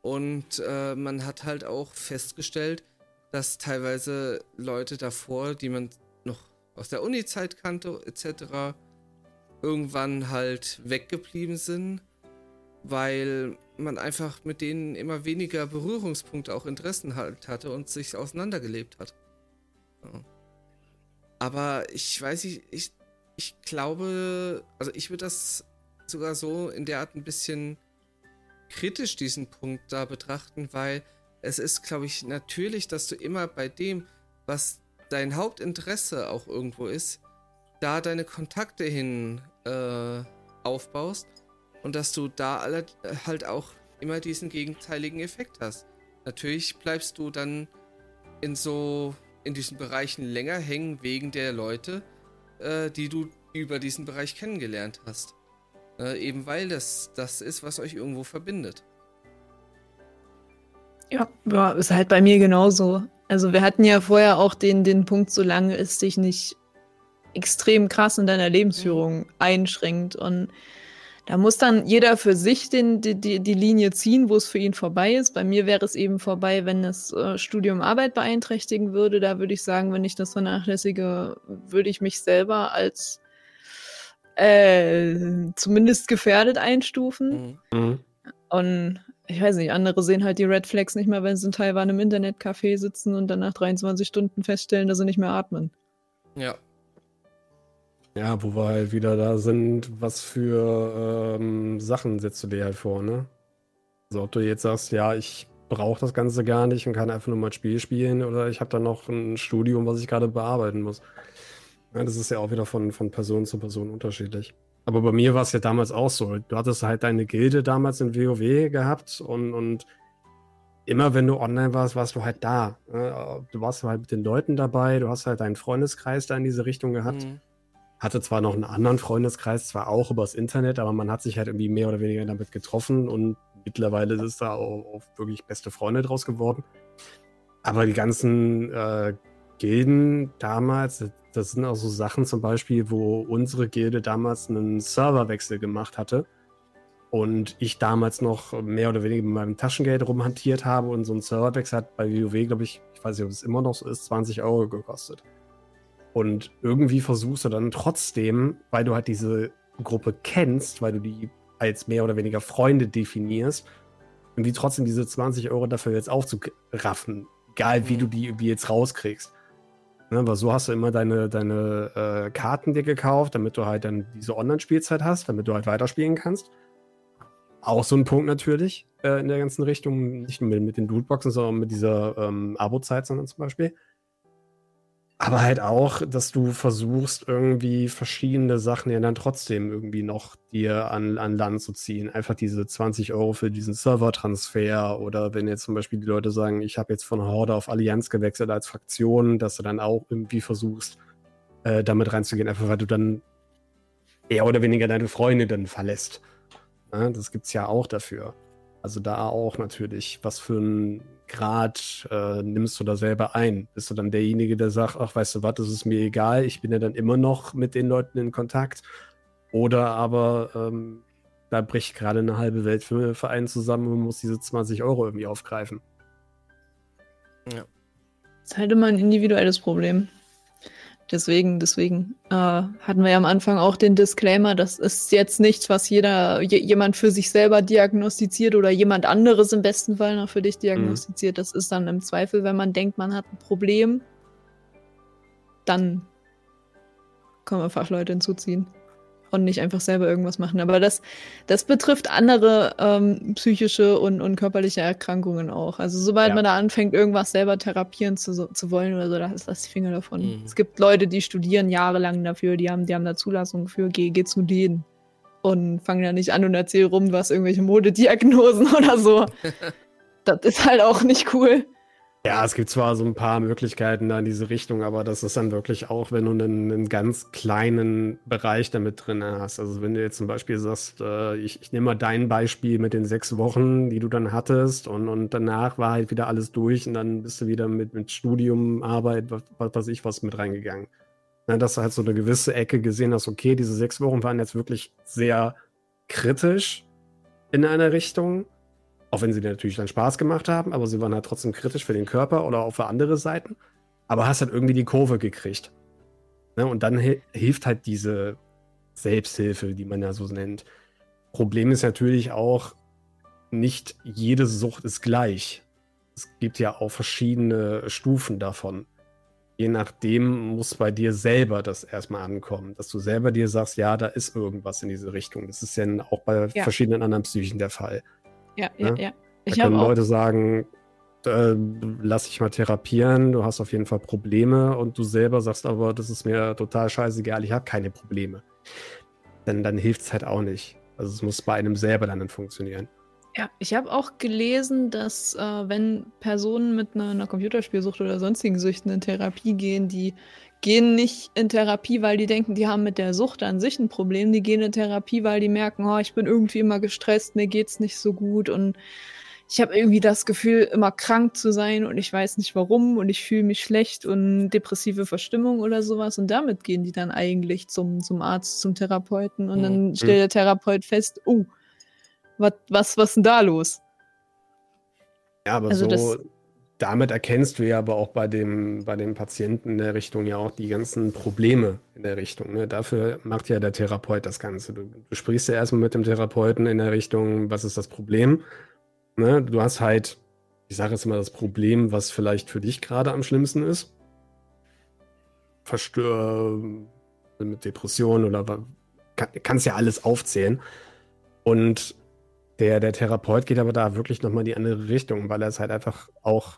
und äh, man hat halt auch festgestellt, dass teilweise Leute davor, die man noch aus der Uni-Zeit kannte, etc., irgendwann halt weggeblieben sind, weil man einfach mit denen immer weniger Berührungspunkte, auch Interessen halt hatte und sich auseinandergelebt hat. Ja. Aber ich weiß nicht, ich, ich glaube, also ich würde das sogar so in der Art ein bisschen kritisch diesen Punkt da betrachten, weil es ist, glaube ich, natürlich, dass du immer bei dem, was dein Hauptinteresse auch irgendwo ist, da deine Kontakte hin äh, aufbaust und dass du da alle, halt auch immer diesen gegenteiligen Effekt hast. Natürlich bleibst du dann in so in diesen Bereichen länger hängen wegen der Leute, äh, die du über diesen Bereich kennengelernt hast. Äh, eben weil das das ist, was euch irgendwo verbindet. Ja, ja, ist halt bei mir genauso. Also wir hatten ja vorher auch den, den Punkt, solange es dich nicht extrem krass in deiner Lebensführung mhm. einschränkt. Und da muss dann jeder für sich den, die, die, die Linie ziehen, wo es für ihn vorbei ist. Bei mir wäre es eben vorbei, wenn das äh, Studium Arbeit beeinträchtigen würde. Da würde ich sagen, wenn ich das vernachlässige, würde ich mich selber als äh, zumindest gefährdet einstufen. Mhm. mhm. Und ich weiß nicht, andere sehen halt die Red Flags nicht mehr, wenn sie in Taiwan im Internetcafé sitzen und dann nach 23 Stunden feststellen, dass sie nicht mehr atmen. Ja. Ja, wo wir halt wieder da sind, was für ähm, Sachen setzt du dir halt vor, ne? Also ob du jetzt sagst, ja, ich brauche das Ganze gar nicht und kann einfach nur mal ein Spiel spielen oder ich habe da noch ein Studium, was ich gerade bearbeiten muss. Ja, das ist ja auch wieder von, von Person zu Person unterschiedlich. Aber bei mir war es ja damals auch so. Du hattest halt deine Gilde damals in WoW gehabt und, und immer wenn du online warst, warst du halt da. Du warst halt mit den Leuten dabei, du hast halt deinen Freundeskreis da in diese Richtung gehabt. Mhm. Hatte zwar noch einen anderen Freundeskreis, zwar auch übers Internet, aber man hat sich halt irgendwie mehr oder weniger damit getroffen und mittlerweile ist da auch, auch wirklich beste Freunde draus geworden. Aber die ganzen äh, Gilden damals, das sind auch so Sachen zum Beispiel, wo unsere Gilde damals einen Serverwechsel gemacht hatte und ich damals noch mehr oder weniger mit meinem Taschengeld rumhantiert habe und so ein Serverwechsel hat bei WoW, glaube ich, ich weiß nicht, ob es immer noch so ist, 20 Euro gekostet. Und irgendwie versuchst du dann trotzdem, weil du halt diese Gruppe kennst, weil du die als mehr oder weniger Freunde definierst, irgendwie trotzdem diese 20 Euro dafür jetzt aufzuraffen. Egal wie mhm. du die wie jetzt rauskriegst. Ne, weil so hast du immer deine, deine äh, Karten dir gekauft, damit du halt dann diese Online-Spielzeit hast, damit du halt weiterspielen kannst. Auch so ein Punkt natürlich äh, in der ganzen Richtung, nicht nur mit, mit den Lootboxen, sondern mit dieser ähm, Abo-Zeit, sondern zum Beispiel. Aber halt auch, dass du versuchst, irgendwie verschiedene Sachen ja dann trotzdem irgendwie noch dir an, an Land zu ziehen. Einfach diese 20 Euro für diesen Servertransfer oder wenn jetzt zum Beispiel die Leute sagen, ich habe jetzt von Horde auf Allianz gewechselt als Fraktion, dass du dann auch irgendwie versuchst, äh, damit reinzugehen, einfach weil du dann eher oder weniger deine Freunde dann verlässt. Ja, das gibt's ja auch dafür. Also da auch natürlich, was für ein Grad äh, nimmst du da selber ein? Bist du dann derjenige, der sagt, ach, weißt du was, das ist mir egal, ich bin ja dann immer noch mit den Leuten in Kontakt? Oder aber ähm, da bricht gerade eine halbe Welt für einen Verein zusammen und muss diese 20 Euro irgendwie aufgreifen. Ja. Das ist halt immer ein individuelles Problem. Deswegen, deswegen äh, hatten wir ja am Anfang auch den Disclaimer, das ist jetzt nichts, was jeder, jemand für sich selber diagnostiziert oder jemand anderes im besten Fall noch für dich diagnostiziert. Mhm. Das ist dann im Zweifel, wenn man denkt, man hat ein Problem, dann können wir Fachleute hinzuziehen und nicht einfach selber irgendwas machen. Aber das, das betrifft andere ähm, psychische und, und körperliche Erkrankungen auch. Also sobald ja. man da anfängt, irgendwas selber therapieren zu, zu wollen oder so, da ist das die Finger davon. Mhm. Es gibt Leute, die studieren jahrelang dafür, die haben, die haben da Zulassung für, geh, geh zu denen. Und fangen da nicht an und erzähl rum, was irgendwelche Modediagnosen oder so. das ist halt auch nicht cool. Ja, es gibt zwar so ein paar Möglichkeiten da in diese Richtung, aber das ist dann wirklich auch, wenn du einen, einen ganz kleinen Bereich damit drin hast. Also wenn du jetzt zum Beispiel sagst, äh, ich, ich nehme mal dein Beispiel mit den sechs Wochen, die du dann hattest und, und danach war halt wieder alles durch und dann bist du wieder mit, mit Studium, Arbeit, was, was weiß ich was mit reingegangen. Na, dass du halt so eine gewisse Ecke gesehen hast, okay, diese sechs Wochen waren jetzt wirklich sehr kritisch in einer Richtung auch wenn sie dir natürlich dann Spaß gemacht haben, aber sie waren halt trotzdem kritisch für den Körper oder auch für andere Seiten. Aber hast halt irgendwie die Kurve gekriegt. Ne? Und dann hilft halt diese Selbsthilfe, die man ja so nennt. Problem ist natürlich auch, nicht jede Sucht ist gleich. Es gibt ja auch verschiedene Stufen davon. Je nachdem muss bei dir selber das erstmal ankommen, dass du selber dir sagst, ja, da ist irgendwas in diese Richtung. Das ist ja auch bei ja. verschiedenen anderen Psychen der Fall. Ja, ja, ne? ja. Ich da können Leute sagen, äh, lass dich mal therapieren, du hast auf jeden Fall Probleme und du selber sagst aber, das ist mir total scheißegal, ich habe keine Probleme. Denn dann hilft es halt auch nicht. Also es muss bei einem selber dann funktionieren. Ja, ich habe auch gelesen, dass äh, wenn Personen mit einer, einer, Computerspielsucht oder sonstigen Süchten in Therapie gehen, die gehen nicht in Therapie, weil die denken, die haben mit der Sucht an sich ein Problem. Die gehen in Therapie, weil die merken, oh, ich bin irgendwie immer gestresst, mir geht's nicht so gut und ich habe irgendwie das Gefühl, immer krank zu sein und ich weiß nicht warum und ich fühle mich schlecht und depressive Verstimmung oder sowas. Und damit gehen die dann eigentlich zum, zum Arzt, zum Therapeuten und mhm. dann stellt der Therapeut fest, oh, was, was, was ist denn da los? Ja, aber also so, damit erkennst du ja aber auch bei dem, bei dem Patienten in der Richtung ja auch die ganzen Probleme in der Richtung. Ne? Dafür macht ja der Therapeut das Ganze. Du, du sprichst ja erstmal mit dem Therapeuten in der Richtung, was ist das Problem? Ne? Du hast halt, ich sage jetzt mal das Problem, was vielleicht für dich gerade am schlimmsten ist. Verstör mit Depressionen oder kann, kannst ja alles aufzählen. Und der, der Therapeut geht aber da wirklich nochmal in die andere Richtung, weil er es halt einfach auch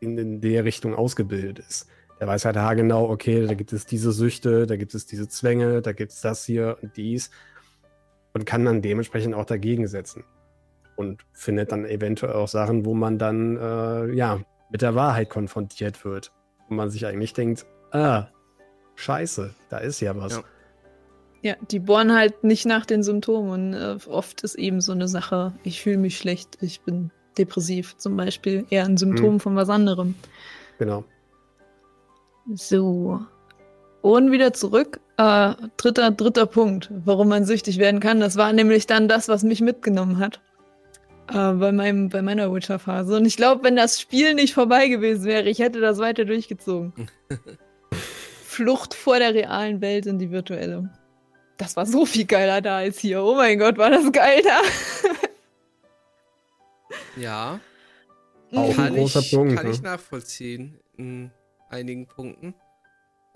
in, in der Richtung ausgebildet ist. Der weiß halt haargenau, okay, da gibt es diese Süchte, da gibt es diese Zwänge, da gibt es das hier und dies und kann dann dementsprechend auch dagegen setzen und findet dann eventuell auch Sachen, wo man dann äh, ja mit der Wahrheit konfrontiert wird. Und man sich eigentlich denkt, ah, scheiße, da ist ja was. Ja. Ja, die bohren halt nicht nach den Symptomen. Äh, oft ist eben so eine Sache, ich fühle mich schlecht, ich bin depressiv zum Beispiel, eher ein Symptom hm. von was anderem. Genau. So. Und wieder zurück. Äh, dritter, dritter Punkt, warum man süchtig werden kann. Das war nämlich dann das, was mich mitgenommen hat. Äh, bei, meinem, bei meiner Witcher-Phase. Und ich glaube, wenn das Spiel nicht vorbei gewesen wäre, ich hätte das weiter durchgezogen. Flucht vor der realen Welt in die virtuelle das war so viel geiler da als hier. Oh mein Gott, war das geil da. ja. Auch kann ein großer ich, Punkt. Kann ne? ich nachvollziehen in einigen Punkten.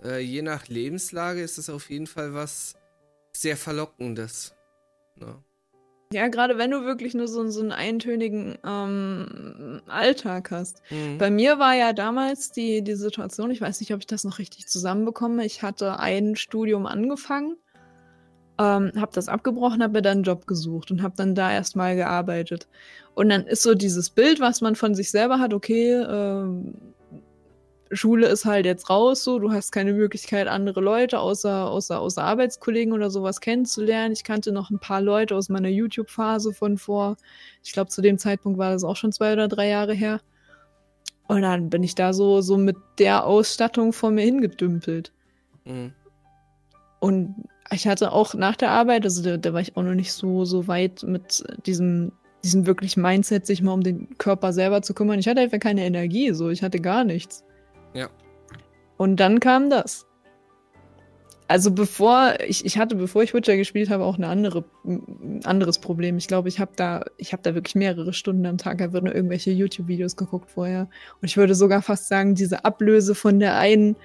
äh, je nach Lebenslage ist es auf jeden Fall was sehr Verlockendes. Ne? Ja, gerade wenn du wirklich nur so, so einen eintönigen ähm, Alltag hast. Mhm. Bei mir war ja damals die, die Situation, ich weiß nicht, ob ich das noch richtig zusammenbekomme. Ich hatte ein Studium angefangen, ähm, habe das abgebrochen, habe mir dann einen Job gesucht und habe dann da erstmal gearbeitet. Und dann ist so dieses Bild, was man von sich selber hat, okay, ähm, Schule ist halt jetzt raus, so, du hast keine Möglichkeit, andere Leute außer, außer, außer Arbeitskollegen oder sowas kennenzulernen. Ich kannte noch ein paar Leute aus meiner YouTube-Phase von vor, ich glaube, zu dem Zeitpunkt war das auch schon zwei oder drei Jahre her. Und dann bin ich da so, so mit der Ausstattung vor mir hingedümpelt. Mhm. Und ich hatte auch nach der Arbeit, also da, da war ich auch noch nicht so, so weit mit diesem, diesem wirklichen Mindset, sich mal um den Körper selber zu kümmern. Ich hatte einfach keine Energie, so, ich hatte gar nichts. Ja. Und dann kam das. Also bevor ich, ich hatte, bevor ich Witcher gespielt habe, auch eine andere, ein anderes Problem. Ich glaube, ich habe da, ich habe da wirklich mehrere Stunden am Tag einfach nur irgendwelche YouTube-Videos geguckt vorher. Und ich würde sogar fast sagen, diese Ablöse von der einen,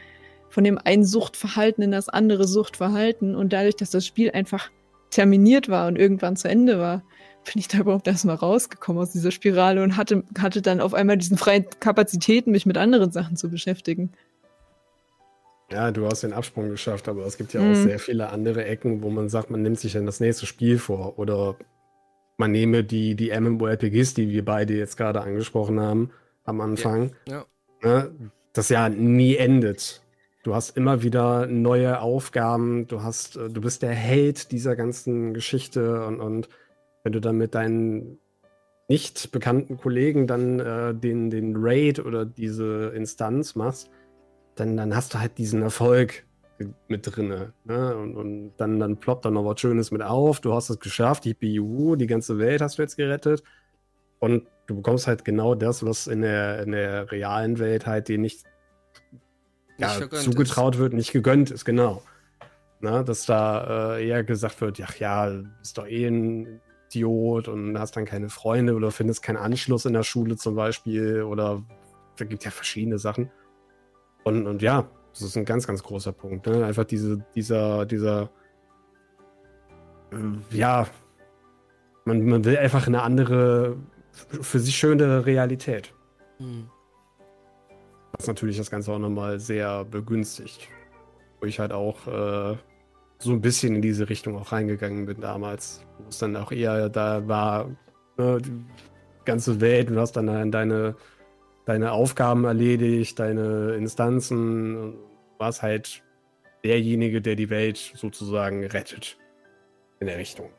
von dem einen Suchtverhalten in das andere Suchtverhalten und dadurch, dass das Spiel einfach terminiert war und irgendwann zu Ende war, bin ich da überhaupt erstmal rausgekommen aus dieser Spirale und hatte, hatte dann auf einmal diesen freien Kapazitäten, mich mit anderen Sachen zu beschäftigen. Ja, du hast den Absprung geschafft, aber es gibt ja Mhm. auch sehr viele andere Ecken, wo man sagt, man nimmt sich dann das nächste Spiel vor. Oder man nehme die, die MMORPGs, die wir beide jetzt gerade angesprochen haben am Anfang, Ja. ne, das ja nie endet. Du hast immer wieder neue Aufgaben, du hast, äh, du bist der Held dieser ganzen Geschichte und, und wenn du dann mit deinen nicht bekannten Kollegen dann äh, den, den Raid oder diese Instanz machst, dann, dann hast du halt diesen Erfolg mit drinne. Ne? Und, und dann, dann ploppt da noch was Schönes mit auf. Du hast es geschafft, die BU, die ganze Welt hast du jetzt gerettet. Und du bekommst halt genau das, was in der, in der realen Welt halt dir nicht, ja, zugetraut wird, nicht gegönnt ist, genau. Na, dass da äh, eher gesagt wird, ach ja, du bist doch eh ein Idiot und hast dann keine Freunde oder findest keinen Anschluss in der Schule zum Beispiel oder da gibt ja verschiedene Sachen. Und, und ja, das ist ein ganz, ganz großer Punkt. Ne? Einfach diese, dieser, dieser, äh, ja, man, man will einfach eine andere, für sich schöne Realität. ist. Was natürlich das Ganze auch nochmal sehr begünstigt. Wo ich halt auch äh, so ein bisschen in diese Richtung auch reingegangen bin damals. Wo es dann auch eher da war, ne, die ganze Welt, du hast dann deine, deine Aufgaben erledigt, deine Instanzen, und warst halt derjenige, der die Welt sozusagen rettet. In der Richtung.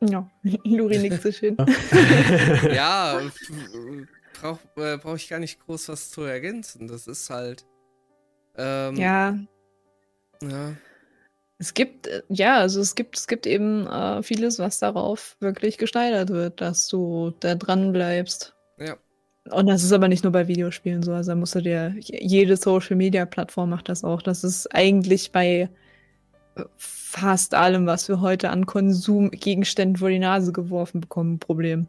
Ja, Luri nickt so schön. Ja, brauche äh, brauch ich gar nicht groß was zu ergänzen. Das ist halt. Ähm, ja, ja. es gibt, äh, ja, also es gibt, es gibt eben äh, vieles, was darauf wirklich gesteigert wird, dass du da dran bleibst. Ja. Und das ist aber nicht nur bei Videospielen so. Also da musst du dir, jede Social Media Plattform macht das auch. Das ist eigentlich bei fast allem, was wir heute an Konsumgegenständen vor die Nase geworfen bekommen, ein Problem.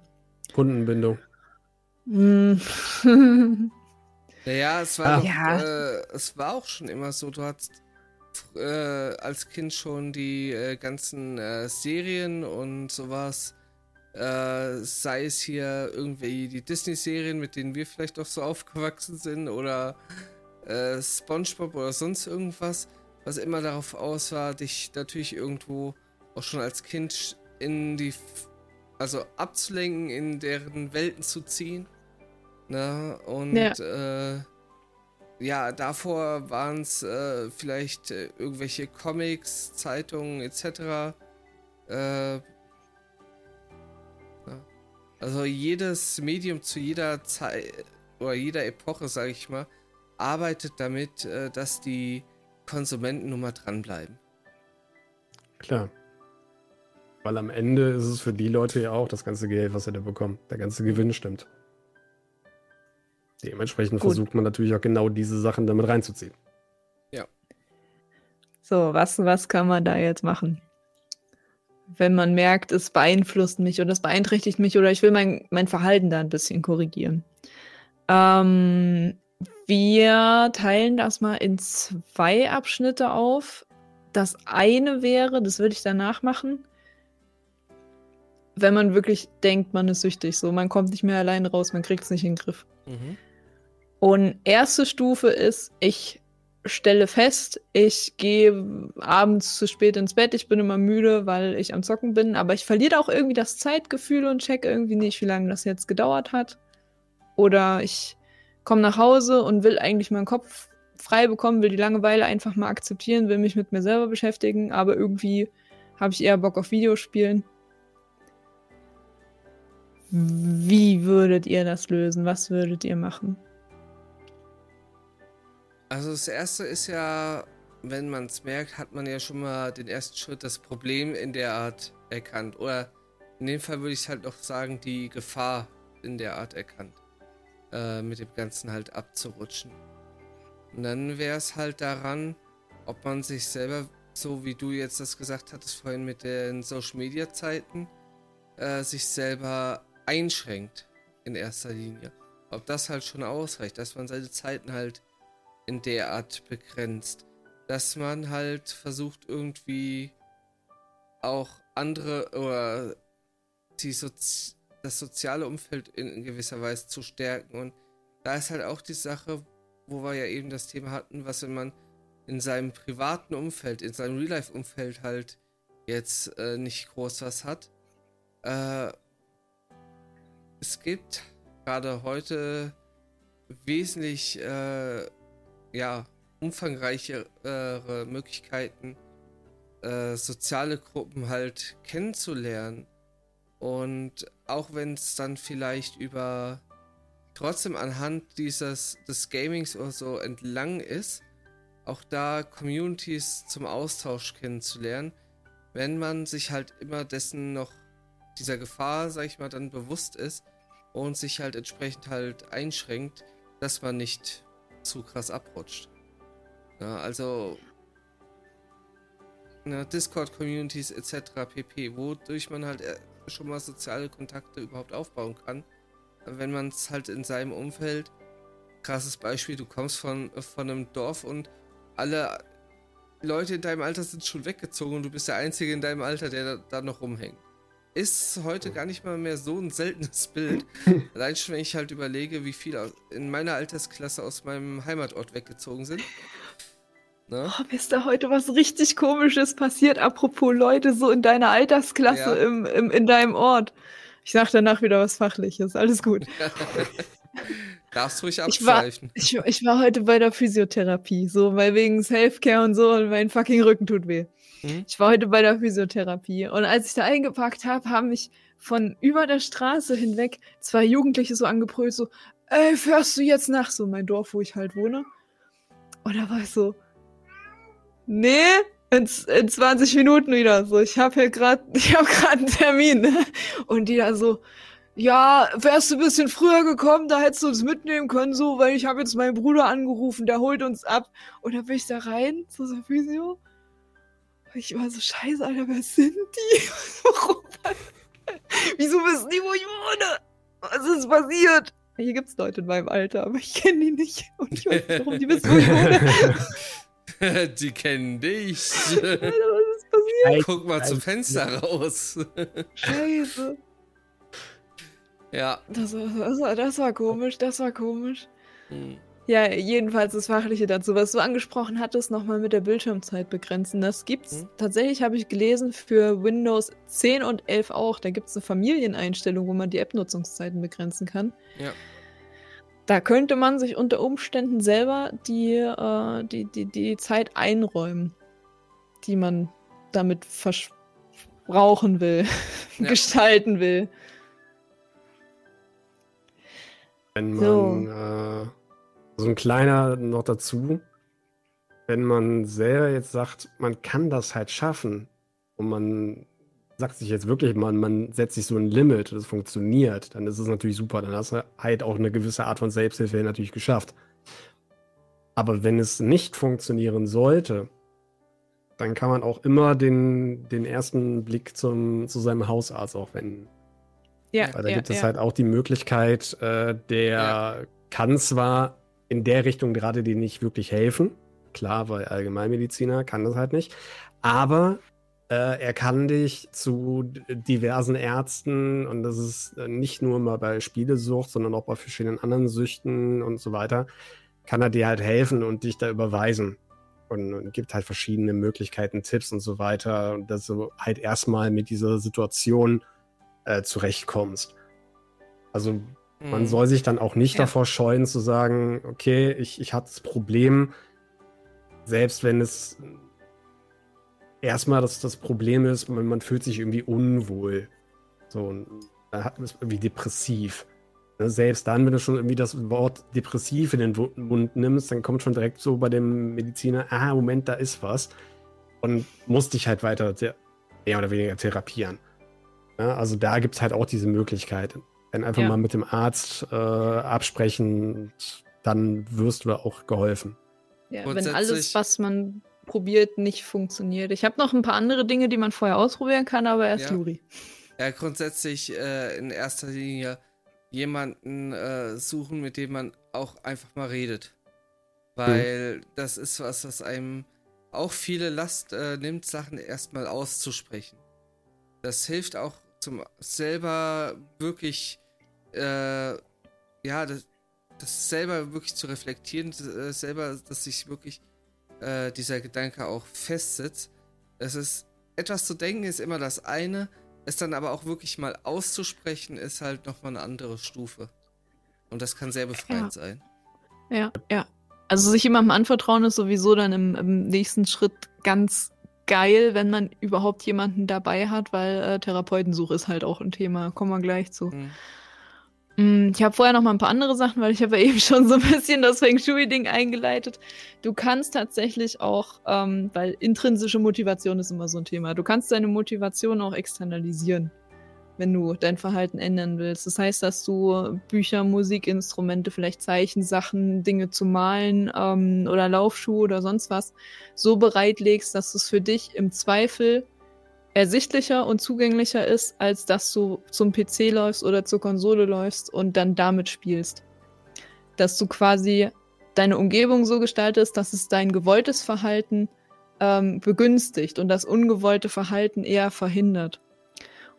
Kundenbindung. Mm. Naja, es war, Ah. doch, Ja. äh, es war auch schon immer so, du hattest äh, als Kind schon die äh, ganzen äh, Serien und sowas, äh, sei es hier irgendwie die Disney-Serien, mit denen wir vielleicht auch so aufgewachsen sind, oder äh, Spongebob oder sonst irgendwas, was immer darauf aus war, dich natürlich irgendwo auch schon als Kind in die, also abzulenken, in deren Welten zu ziehen. Ne? Und Ja. äh, ja, davor waren es äh, vielleicht äh, irgendwelche Comics, Zeitungen etc. Äh, ja. Also jedes Medium zu jeder Zeit oder jeder Epoche, sage ich mal, arbeitet damit, äh, dass die Konsumenten nun mal dranbleiben. Klar. Weil am Ende ist es für die Leute ja auch das ganze Geld, was sie da bekommen. Der ganze Gewinn stimmt. Dementsprechend Gut. versucht man natürlich auch genau diese Sachen damit reinzuziehen. So, was, was kann man da jetzt machen? Wenn man merkt, es beeinflusst mich oder es beeinträchtigt mich oder ich will mein, mein Verhalten da ein bisschen korrigieren. Ähm, wir teilen das mal in zwei Abschnitte auf. Das eine wäre, das würde ich danach machen, wenn man wirklich denkt, man ist süchtig. So, man kommt nicht mehr alleine raus, man kriegt es nicht in den Griff. Mhm. Und erste Stufe ist, ich stelle fest, ich gehe abends zu spät ins Bett, ich bin immer müde, weil ich am Zocken bin, aber ich verliere auch irgendwie das Zeitgefühl und check irgendwie nicht, wie lange das jetzt gedauert hat. Oder ich komme nach Hause und will eigentlich meinen Kopf frei bekommen, will die Langeweile einfach mal akzeptieren, will mich mit mir selber beschäftigen, aber irgendwie habe ich eher Bock auf Videospielen. Wie würdet ihr das lösen? Was würdet ihr machen? Also das erste ist ja, wenn man es merkt, hat man ja schon mal den ersten Schritt, das Problem in der Art erkannt. Oder in dem Fall würde ich halt noch sagen, die Gefahr in der Art erkannt. Äh, mit dem Ganzen halt abzurutschen. Und dann wäre es halt daran, ob man sich selber, so wie du jetzt das gesagt hattest vorhin mit den Social Media Zeiten, äh, sich selber einschränkt in erster Linie. Ob das halt schon ausreicht, dass man seine Zeiten halt in der Art begrenzt. Dass man halt versucht irgendwie auch andere oder die Sozi das soziale Umfeld in, gewisser Weise zu stärken. Und da ist halt auch die Sache, wo wir ja eben das Thema hatten, was wenn man in seinem privaten Umfeld, in seinem Real-Life-Umfeld halt jetzt äh, nicht groß was hat. Äh, es gibt gerade heute wesentlich äh, ja, umfangreichere Möglichkeiten, äh, soziale Gruppen halt kennenzulernen. Und auch wenn es dann vielleicht über trotzdem anhand dieses des Gamings oder so entlang ist, auch da Communities zum Austausch kennenzulernen, wenn man sich halt immer dessen noch dieser Gefahr, sag ich mal, dann bewusst ist und sich halt entsprechend halt einschränkt, dass man nicht zu krass abrutscht. Ja, also ne, Discord-Communities etc. pp, wodurch man halt äh, schon mal soziale Kontakte überhaupt aufbauen kann, wenn man es halt in seinem Umfeld, krasses Beispiel, du kommst von, von einem Dorf und alle Leute in deinem Alter sind schon weggezogen und du bist der Einzige in deinem Alter, der da, da noch rumhängt ist heute gar nicht mal mehr so ein seltenes Bild. Allein schon, wenn ich halt überlege, wie viele in meiner Altersklasse aus meinem Heimatort weggezogen sind. Ne? Oh, ist da heute was richtig Komisches passiert, apropos Leute so in deiner Altersklasse ja. im, im, in deinem Ort. Ich sag danach wieder was Fachliches, alles gut. Darfst ruhig abschweifen. Ich war, ich, ich war heute bei der Physiotherapie, so, weil wegen Selfcare und so und mein fucking Rücken tut weh. Mhm. Ich war heute bei der Physiotherapie und als ich da eingepackt habe, haben mich von über der Straße hinweg zwei Jugendliche so angebrüllt, so, ey, fährst du jetzt nach so mein Dorf, wo ich halt wohne? Und da war ich so, nee, in, in 20 Minuten wieder. So, ich habe hier gerade, ich einen Termin. Ne? Und die da so, ja, wärst du ein bisschen früher gekommen, da hättest du uns mitnehmen können, so, weil ich habe jetzt meinen Bruder angerufen, der holt uns ab. Und dann bin ich da rein zu so Physio. Ich war so, scheiße, Alter, wer sind die? Warum? Wieso wissen die, wo ich wohne? Was ist passiert? Hier gibt es Leute in meinem Alter, aber ich kenne die nicht. Und ich weiß nicht, warum die wissen, wo ich wohne. die kennen dich. Alter, was ist passiert? Guck mal zum Fenster raus. Scheiße. Ja. Das war, das war, das war komisch, das war komisch. Hm. Ja, jedenfalls das Fachliche dazu. Was du angesprochen hattest, nochmal mit der Bildschirmzeit begrenzen. Das gibt's mhm. tatsächlich, habe ich gelesen, für Windows 10 und 11 auch. Da gibt es eine Familieneinstellung, wo man die App-Nutzungszeiten begrenzen kann. Ja. Da könnte man sich unter Umständen selber die, äh, die, die, die Zeit einräumen, die man damit verbrauchen will, ja. gestalten will. Wenn man so. äh so ein kleiner noch dazu, wenn man selber jetzt sagt, man kann das halt schaffen und man sagt sich jetzt wirklich, man, man setzt sich so ein Limit, das funktioniert, dann ist es natürlich super. Dann hast du halt auch eine gewisse Art von Selbsthilfe natürlich geschafft. Aber wenn es nicht funktionieren sollte, dann kann man auch immer den, den ersten Blick zum, zu seinem Hausarzt auch wenden. Ja, Weil da ja, gibt es ja. halt auch die Möglichkeit äh, der kann zwar in der Richtung gerade dir nicht wirklich helfen, klar, weil Allgemeinmediziner kann das halt nicht, aber er kann dich zu diversen Ärzten und das ist äh, nicht nur mal bei Spielesucht, sondern auch bei verschiedenen anderen Süchten und so weiter, kann er dir halt helfen und dich da überweisen. Und, und gibt halt verschiedene Möglichkeiten, Tipps und so weiter, und dass du halt erstmal mit dieser Situation äh, zurechtkommst. Also man mhm. soll sich dann auch nicht ja. davor scheuen zu sagen, okay, ich, ich hatte das Problem, selbst wenn es erstmal das, das Problem ist, man, man fühlt sich irgendwie unwohl. So, und dann hat man es irgendwie depressiv. Ne, selbst dann, wenn du schon irgendwie das Wort depressiv in den Mund nimmst, dann kommt schon direkt so bei dem Mediziner, ah, Moment, da ist was. Und musst dich halt weiter mehr oder weniger therapieren. Ja, also da gibt es halt auch diese Möglichkeit. Dann einfach ja. mal mit dem Arzt äh, absprechen, dann wirst du auch geholfen. Ja, wenn alles, was man probiert, nicht funktioniert. Ich habe noch ein paar andere Dinge, die man vorher ausprobieren kann, aber erst ja. Luri. Ja, grundsätzlich äh, in erster Linie jemanden äh, suchen, mit dem man auch einfach mal redet. Weil mhm. das ist was, was einem auch viele Last äh, nimmt, Sachen erstmal auszusprechen. Das hilft auch zum selber wirklich, äh, ja, das, das selber wirklich zu reflektieren, äh, selber, dass sich wirklich äh, dieser Gedanke auch festsitzt. Es ist, etwas zu denken ist immer das eine, es dann aber auch wirklich mal auszusprechen, ist halt nochmal eine andere Stufe. Und das kann sehr befreiend ja. sein. Ja, ja. Also sich jemandem anvertrauen ist sowieso dann im, im nächsten Schritt ganz geil, wenn man überhaupt jemanden dabei hat, weil äh, Therapeutensuche ist halt auch ein Thema. Kommen wir gleich zu. Mhm. Mm, ich habe vorher noch mal ein paar andere Sachen, weil ich habe ja eben schon so ein bisschen das Feng Shui-Ding eingeleitet. Du kannst tatsächlich auch, ähm, weil intrinsische Motivation ist immer so ein Thema, du kannst deine Motivation auch externalisieren, wenn du dein Verhalten ändern willst. Das heißt, dass du Bücher, Musikinstrumente, vielleicht Zeichensachen, Dinge zu malen ähm, oder Laufschuhe oder sonst was so bereitlegst, dass es für dich im Zweifel ersichtlicher und zugänglicher ist, als dass du zum PC läufst oder zur Konsole läufst und dann damit spielst. Dass du quasi deine Umgebung so gestaltest, dass es dein gewolltes Verhalten ähm, begünstigt und das ungewollte Verhalten eher verhindert.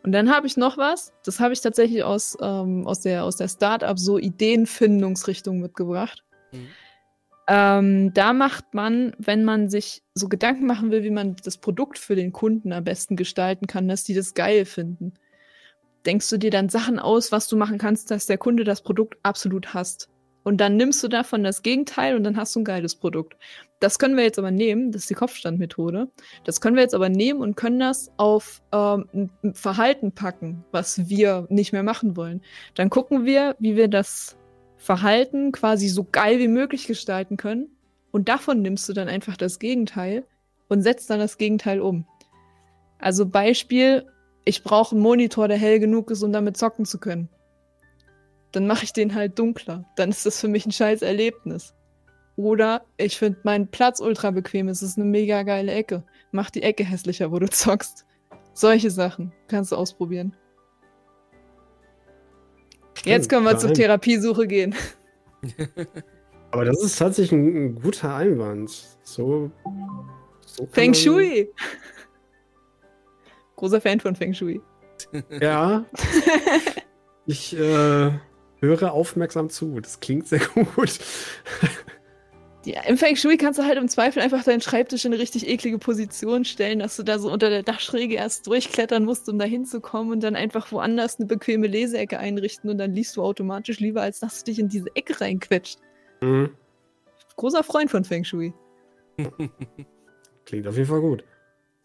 Und dann habe ich noch was, das habe ich tatsächlich aus, ähm, aus der, aus der Startup so Ideenfindungsrichtung mitgebracht. Mhm. Ähm, da macht man, wenn man sich so Gedanken machen will, wie man das Produkt für den Kunden am besten gestalten kann, dass die das geil finden. Denkst du dir dann Sachen aus, was du machen kannst, dass der Kunde das Produkt absolut hasst. Und dann nimmst du davon das Gegenteil und dann hast du ein geiles Produkt. Das können wir jetzt aber nehmen, das ist die Kopfstandmethode. Das können wir jetzt aber nehmen und können das auf ähm, ein Verhalten packen, was wir nicht mehr machen wollen. Dann gucken wir, wie wir das Verhalten quasi so geil wie möglich gestalten können. Und davon nimmst du dann einfach das Gegenteil und setzt dann das Gegenteil um. Also Beispiel, ich brauche einen Monitor, der hell genug ist, um damit zocken zu können. Dann mache ich den halt dunkler. Dann ist das für mich ein scheiß Erlebnis. Oder ich finde meinen Platz ultra bequem, es ist eine mega geile Ecke. Mach die Ecke hässlicher, wo du zockst. Solche Sachen kannst du ausprobieren. Jetzt können wir zur Therapiesuche gehen. Aber das ist tatsächlich ein, ein guter Einwand. So. so Feng Shui! Großer Fan von Feng Shui. Ja. ich äh, höre aufmerksam zu. Das klingt sehr gut. Ja, im Feng Shui kannst du halt im Zweifel einfach deinen Schreibtisch in eine richtig eklige Position stellen, dass du da so unter der Dachschräge erst durchklettern musst, um da hinzukommen und dann einfach woanders eine bequeme Leseecke einrichten und dann liest du automatisch lieber, als dass du dich in diese Ecke reinquetscht. Mhm. Großer Freund von Feng Shui. Klingt auf jeden Fall gut.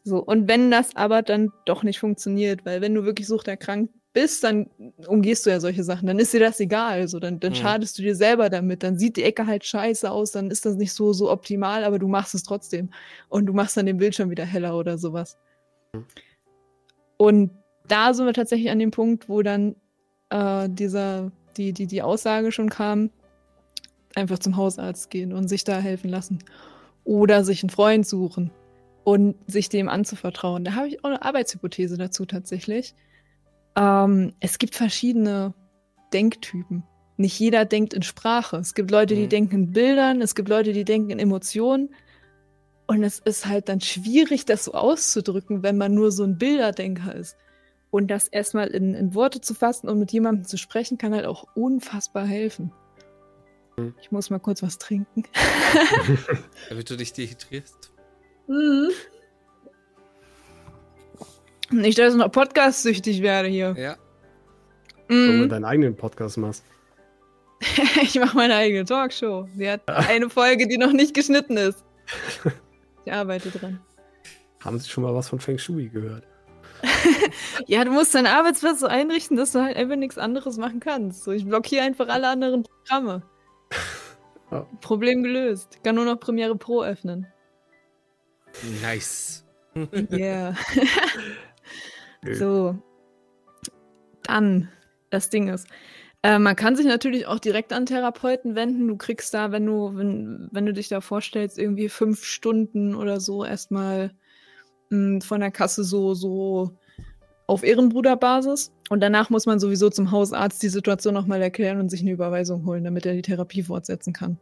So, und wenn das aber dann doch nicht funktioniert, weil wenn du wirklich suchterkrankt bist, dann umgehst du ja solche Sachen. Dann ist dir das egal. Also dann, dann mhm. schadest du dir selber damit. Dann sieht die Ecke halt scheiße aus, dann ist das nicht so, so optimal, aber du machst es trotzdem. Und du machst dann den Bildschirm wieder heller oder sowas. Mhm. Und da sind wir tatsächlich an dem Punkt, wo dann äh, dieser, die, die, die Aussage schon kam, einfach zum Hausarzt gehen und sich da helfen lassen. Oder sich einen Freund suchen und sich dem anzuvertrauen. Da habe ich auch eine Arbeitshypothese dazu tatsächlich. Ähm, es gibt verschiedene Denktypen. nicht jeder denkt in Sprache. Es gibt Leute, die Mhm. denken in Bildern, es gibt Leute, die denken in Emotionen. Und es ist halt dann schwierig, das so auszudrücken, wenn man nur so ein Bilderdenker ist. Und das erstmal in, in Worte zu fassen und mit jemandem zu sprechen, kann halt auch unfassbar helfen. Mhm. Ich muss mal kurz was trinken. Damit du dich dehydrierst. Nicht, dass ich noch podcast-süchtig werde hier. Ja. Wenn Mhm. du deinen eigenen Podcast machst. Ich mache meine eigene Talkshow. Sie hat eine Folge, die noch nicht geschnitten ist. Ich arbeite dran. Haben Sie schon mal was von Feng Shui gehört? Ja, du musst deinen Arbeitsplatz so einrichten, dass du halt einfach nichts anderes machen kannst. So, ich blockiere einfach alle anderen Programme. Ja. Problem gelöst. Ich kann nur noch Premiere Pro öffnen. Nice. Yeah. So. Dann, das Ding ist, äh, man kann sich natürlich auch direkt an Therapeuten wenden. Du kriegst da, wenn du, wenn, wenn du dich da vorstellst, irgendwie fünf Stunden oder so erstmal mh, von der Kasse so, so auf Ehrenbruderbasis. Und danach muss man sowieso zum Hausarzt die Situation nochmal erklären und sich eine Überweisung holen, damit er die Therapie fortsetzen kann.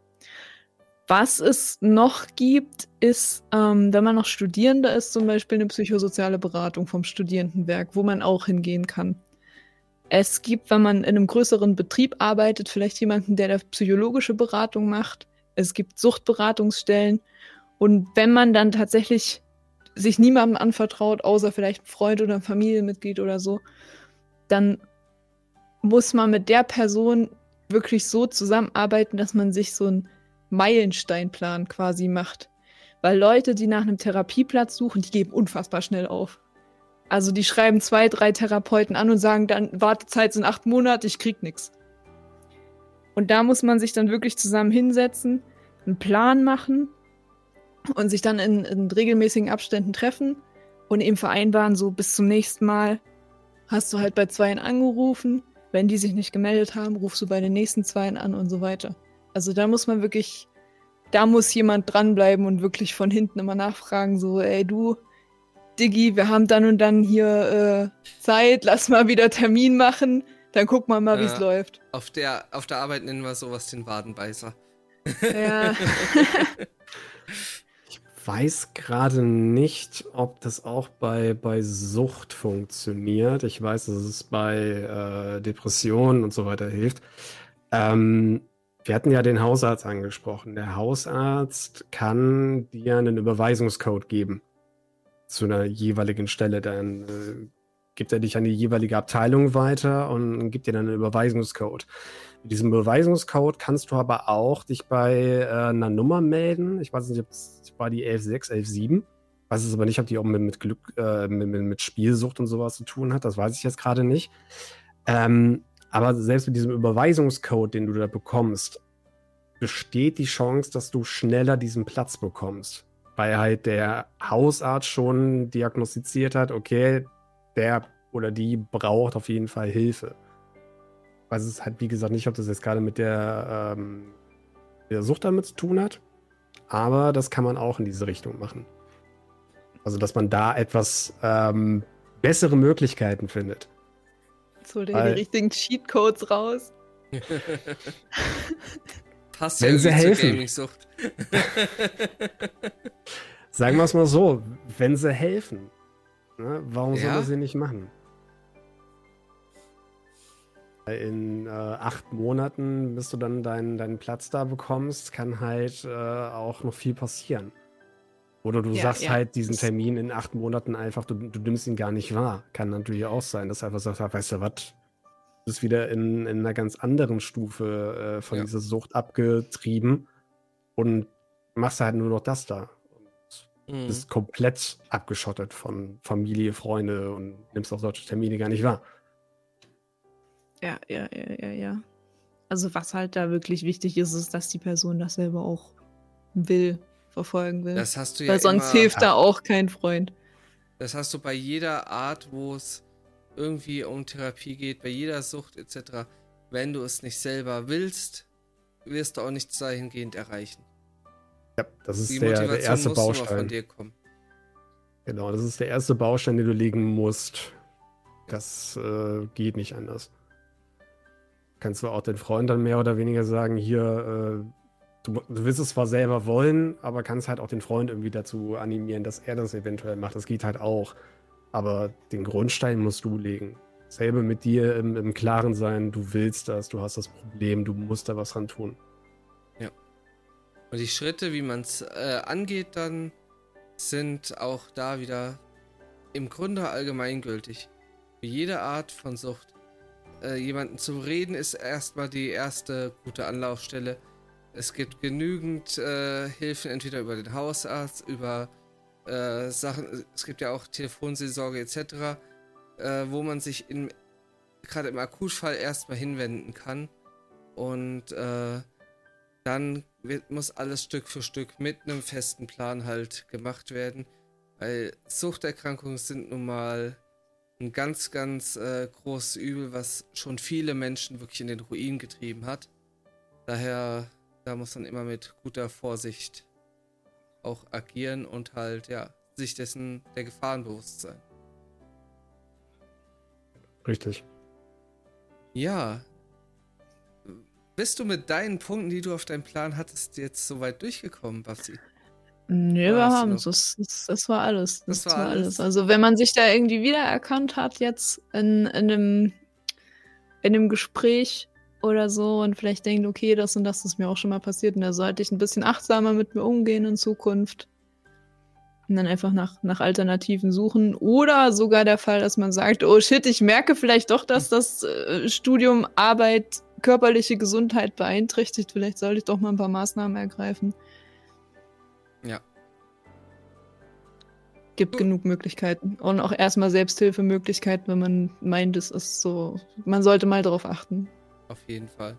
Was es noch gibt, ist, ähm, wenn man noch Studierender ist, zum Beispiel eine psychosoziale Beratung vom Studierendenwerk, wo man auch hingehen kann. Es gibt, wenn man in einem größeren Betrieb arbeitet, vielleicht jemanden, der da psychologische Beratung macht. Es gibt Suchtberatungsstellen. Und wenn man dann tatsächlich sich niemandem anvertraut, außer vielleicht ein Freund oder ein Familienmitglied oder so, dann muss man mit der Person wirklich so zusammenarbeiten, dass man sich so einen Meilensteinplan quasi macht. Weil Leute, die nach einem Therapieplatz suchen, die geben unfassbar schnell auf. Also die schreiben zwei, drei Therapeuten an und sagen dann, Wartezeit sind acht Monate, ich krieg nix. Und da muss man sich dann wirklich zusammen hinsetzen, einen Plan machen und sich dann in, in regelmäßigen Abständen treffen und eben vereinbaren, so bis zum nächsten Mal hast du halt bei zweien angerufen. Wenn die sich nicht gemeldet haben, rufst du bei den nächsten zweien an und so weiter. Also da muss man wirklich, da muss jemand dranbleiben und wirklich von hinten immer nachfragen, so, ey du, Diggi, wir haben dann und dann hier äh, Zeit, lass mal wieder Termin machen, dann gucken wir mal, wie es Ja. läuft. Auf der, auf der Arbeit nennen wir sowas den Wadenbeißer. Ja. Ich weiß gerade nicht, ob das auch bei, bei Sucht funktioniert. Ich weiß, dass es bei äh, Depressionen und so weiter hilft. Ähm, wir hatten ja den Hausarzt angesprochen. Der Hausarzt kann dir einen Überweisungscode geben zu einer jeweiligen Stelle. Dann äh, gibt er dich an die jeweilige Abteilung weiter und gibt dir dann einen Überweisungscode. Mit diesem Überweisungscode kannst du aber auch dich bei äh, einer Nummer melden. Ich weiß nicht, ob es war die 116, 117. Weiß es aber nicht, ob die auch mit, mit Glück, äh, mit, mit Spielsucht und sowas zu tun hat. Das weiß ich jetzt gerade nicht. Ähm, aber selbst mit diesem Überweisungscode, den du da bekommst, besteht die Chance, dass du schneller diesen Platz bekommst. Weil halt der Hausarzt schon diagnostiziert hat, okay, der oder die braucht auf jeden Fall Hilfe. Weiß es halt, wie gesagt, nicht, ob das jetzt gerade mit der, ähm, der Sucht damit zu tun hat. Aber das kann man auch in diese Richtung machen. Also, dass man da etwas ähm, bessere Möglichkeiten findet. Jetzt holt er die richtigen Cheatcodes raus. Passt Wenn sie helfen. Sagen wir es mal so, wenn sie helfen, ne, warum soll Ja. man sie nicht machen? In äh, acht Monaten, bis du dann deinen, deinen Platz da bekommst, kann halt äh, auch noch viel passieren. Oder du Ja, sagst ja. halt diesen Termin in acht Monaten einfach, du, du nimmst ihn gar nicht wahr. Kann natürlich auch sein, dass du einfach sagst, "Ah, weißt du was, du bist wieder in, in einer ganz anderen Stufe äh, von Ja. dieser Sucht abgetrieben und machst halt nur noch das da. Mhm. bist komplett abgeschottet von Familie, Freunde und nimmst auch solche Termine gar nicht wahr. Ja, ja, ja, ja, ja. Also was halt da wirklich wichtig ist, ist, dass die Person das selber auch will, verfolgen will. Das hast du ja Weil sonst immer, hilft da auch kein Freund. Das hast du bei jeder Art, wo es irgendwie um Therapie geht, bei jeder Sucht etc. Wenn du es nicht selber willst, wirst du auch nichts dahingehend erreichen. Ja, das ist Die der, Motivation der erste muss nur von Baustein. dir kommen. Genau, das ist der erste Baustein, den du legen musst. Das äh, geht nicht anders. kannst du auch den Freund dann mehr oder weniger sagen, hier, äh, du, du willst es zwar selber wollen, aber kannst halt auch den Freund irgendwie dazu animieren, dass er das eventuell macht. Das geht halt auch. Aber den Grundstein musst du legen. Selber mit dir im, im Klaren sein, du willst das, du hast das Problem, du musst da was dran tun. Ja. Und die Schritte, wie man es äh, angeht, dann sind auch da wieder im Grunde allgemeingültig. Für jede Art von Sucht. Äh, jemanden zu reden ist erstmal die erste gute Anlaufstelle. Es gibt genügend äh, Hilfen, entweder über den Hausarzt, über äh, Sachen, es gibt ja auch Telefonseelsorge etc., äh, wo man sich gerade im Akutfall erstmal hinwenden kann. Und äh, dann wird, muss alles Stück für Stück mit einem festen Plan halt gemacht werden. Weil Suchterkrankungen sind nun mal ein ganz, ganz äh, großes Übel, was schon viele Menschen wirklich in den Ruin getrieben hat. Daher, da muss man immer mit guter Vorsicht auch agieren und halt, ja, sich dessen der Gefahren bewusst sein. Richtig. Ja. Bist du mit deinen Punkten, die du auf deinem Plan hattest, jetzt soweit durchgekommen, Babsi? Nee, wir haben es. Das, das, das, war alles. Das, das war, war alles. alles. Also, wenn man sich da irgendwie wiedererkannt hat, jetzt in, in, einem, in einem Gespräch oder so und vielleicht denkt, okay, das und das ist mir auch schon mal passiert und da sollte ich ein bisschen achtsamer mit mir umgehen in Zukunft. Und dann einfach nach, nach Alternativen suchen. Oder sogar der Fall, dass man sagt, oh shit, ich merke vielleicht doch, dass das äh, Studium Arbeit, körperliche Gesundheit beeinträchtigt. Vielleicht sollte ich doch mal ein paar Maßnahmen ergreifen. Ja. Gibt uh. genug Möglichkeiten. Und auch erstmal Selbsthilfemöglichkeiten, wenn man meint, es ist so. Man sollte mal darauf achten. Auf jeden Fall.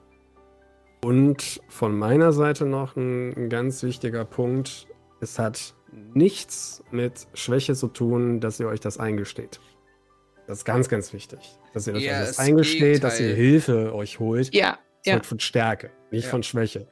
Und von meiner Seite noch ein, ganz wichtiger Punkt. Es hat nichts mit Schwäche zu tun, dass ihr euch das eingesteht. Das ist ganz, ganz wichtig. Dass ihr euch ja, das eingesteht, dass ihr Hilfe euch holt. Ja. Das ja. von Stärke, nicht ja. von Schwäche.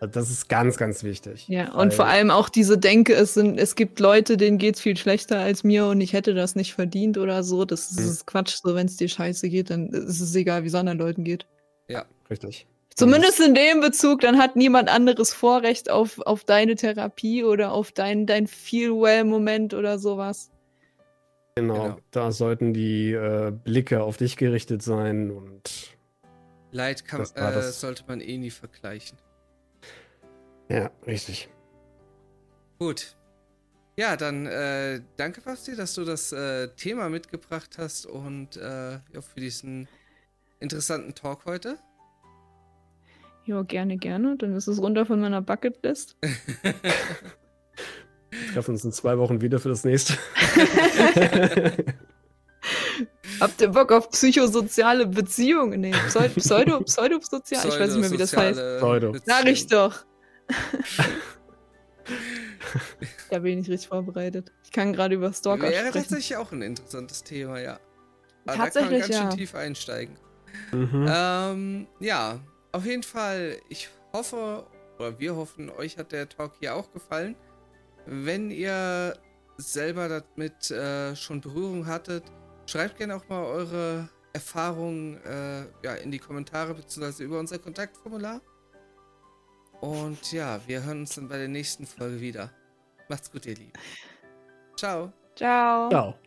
Das ist ganz, ganz wichtig. Ja, und vor allem auch diese Denke, es, sind, es gibt Leute, denen geht es viel schlechter als mir und ich hätte das nicht verdient oder so. Das ist, hm. Quatsch. So, wenn es dir scheiße geht, dann ist es egal, wie es anderen Leuten geht. Ja, richtig. Zumindest in dem Bezug, dann hat niemand anderes Vorrecht auf, auf deine Therapie oder auf dein, dein Feel-Well-Moment oder sowas. Genau, genau, da sollten die äh, Blicke auf dich gerichtet sein und. Leid kann, äh, sollte man eh nie vergleichen. Ja, richtig. Gut. Ja, dann äh, danke, Basti, dass du das äh, Thema mitgebracht hast und äh, ja, für diesen interessanten Talk heute. Ja, gerne, gerne. Dann ist es runter von meiner Bucketlist. Wir treffen uns in zwei Wochen wieder für das nächste. Habt ihr Bock auf psychosoziale Beziehungen? Nee, Pseudo, Pseudosozial? Pseudo ich weiß nicht mehr, wie das heißt. Pseudo. Sag ich doch. da bin ich nicht richtig vorbereitet. Ich kann gerade über Stalker Wäre sprechen. tatsächlich auch ein interessantes Thema, ja. Aber tatsächlich, da kann man ganz ja. schön tief einsteigen. Mhm. Ähm, ja, auf jeden Fall, ich hoffe, oder wir hoffen, euch hat der Talk hier auch gefallen. Wenn ihr selber damit äh, schon Berührung hattet, schreibt gerne auch mal eure Erfahrungen äh, ja, in die Kommentare bzw. über unser Kontaktformular. Und ja, wir hören uns dann bei der nächsten Folge wieder. Macht's gut, ihr Lieben. Ciao. Ciao. Ciao.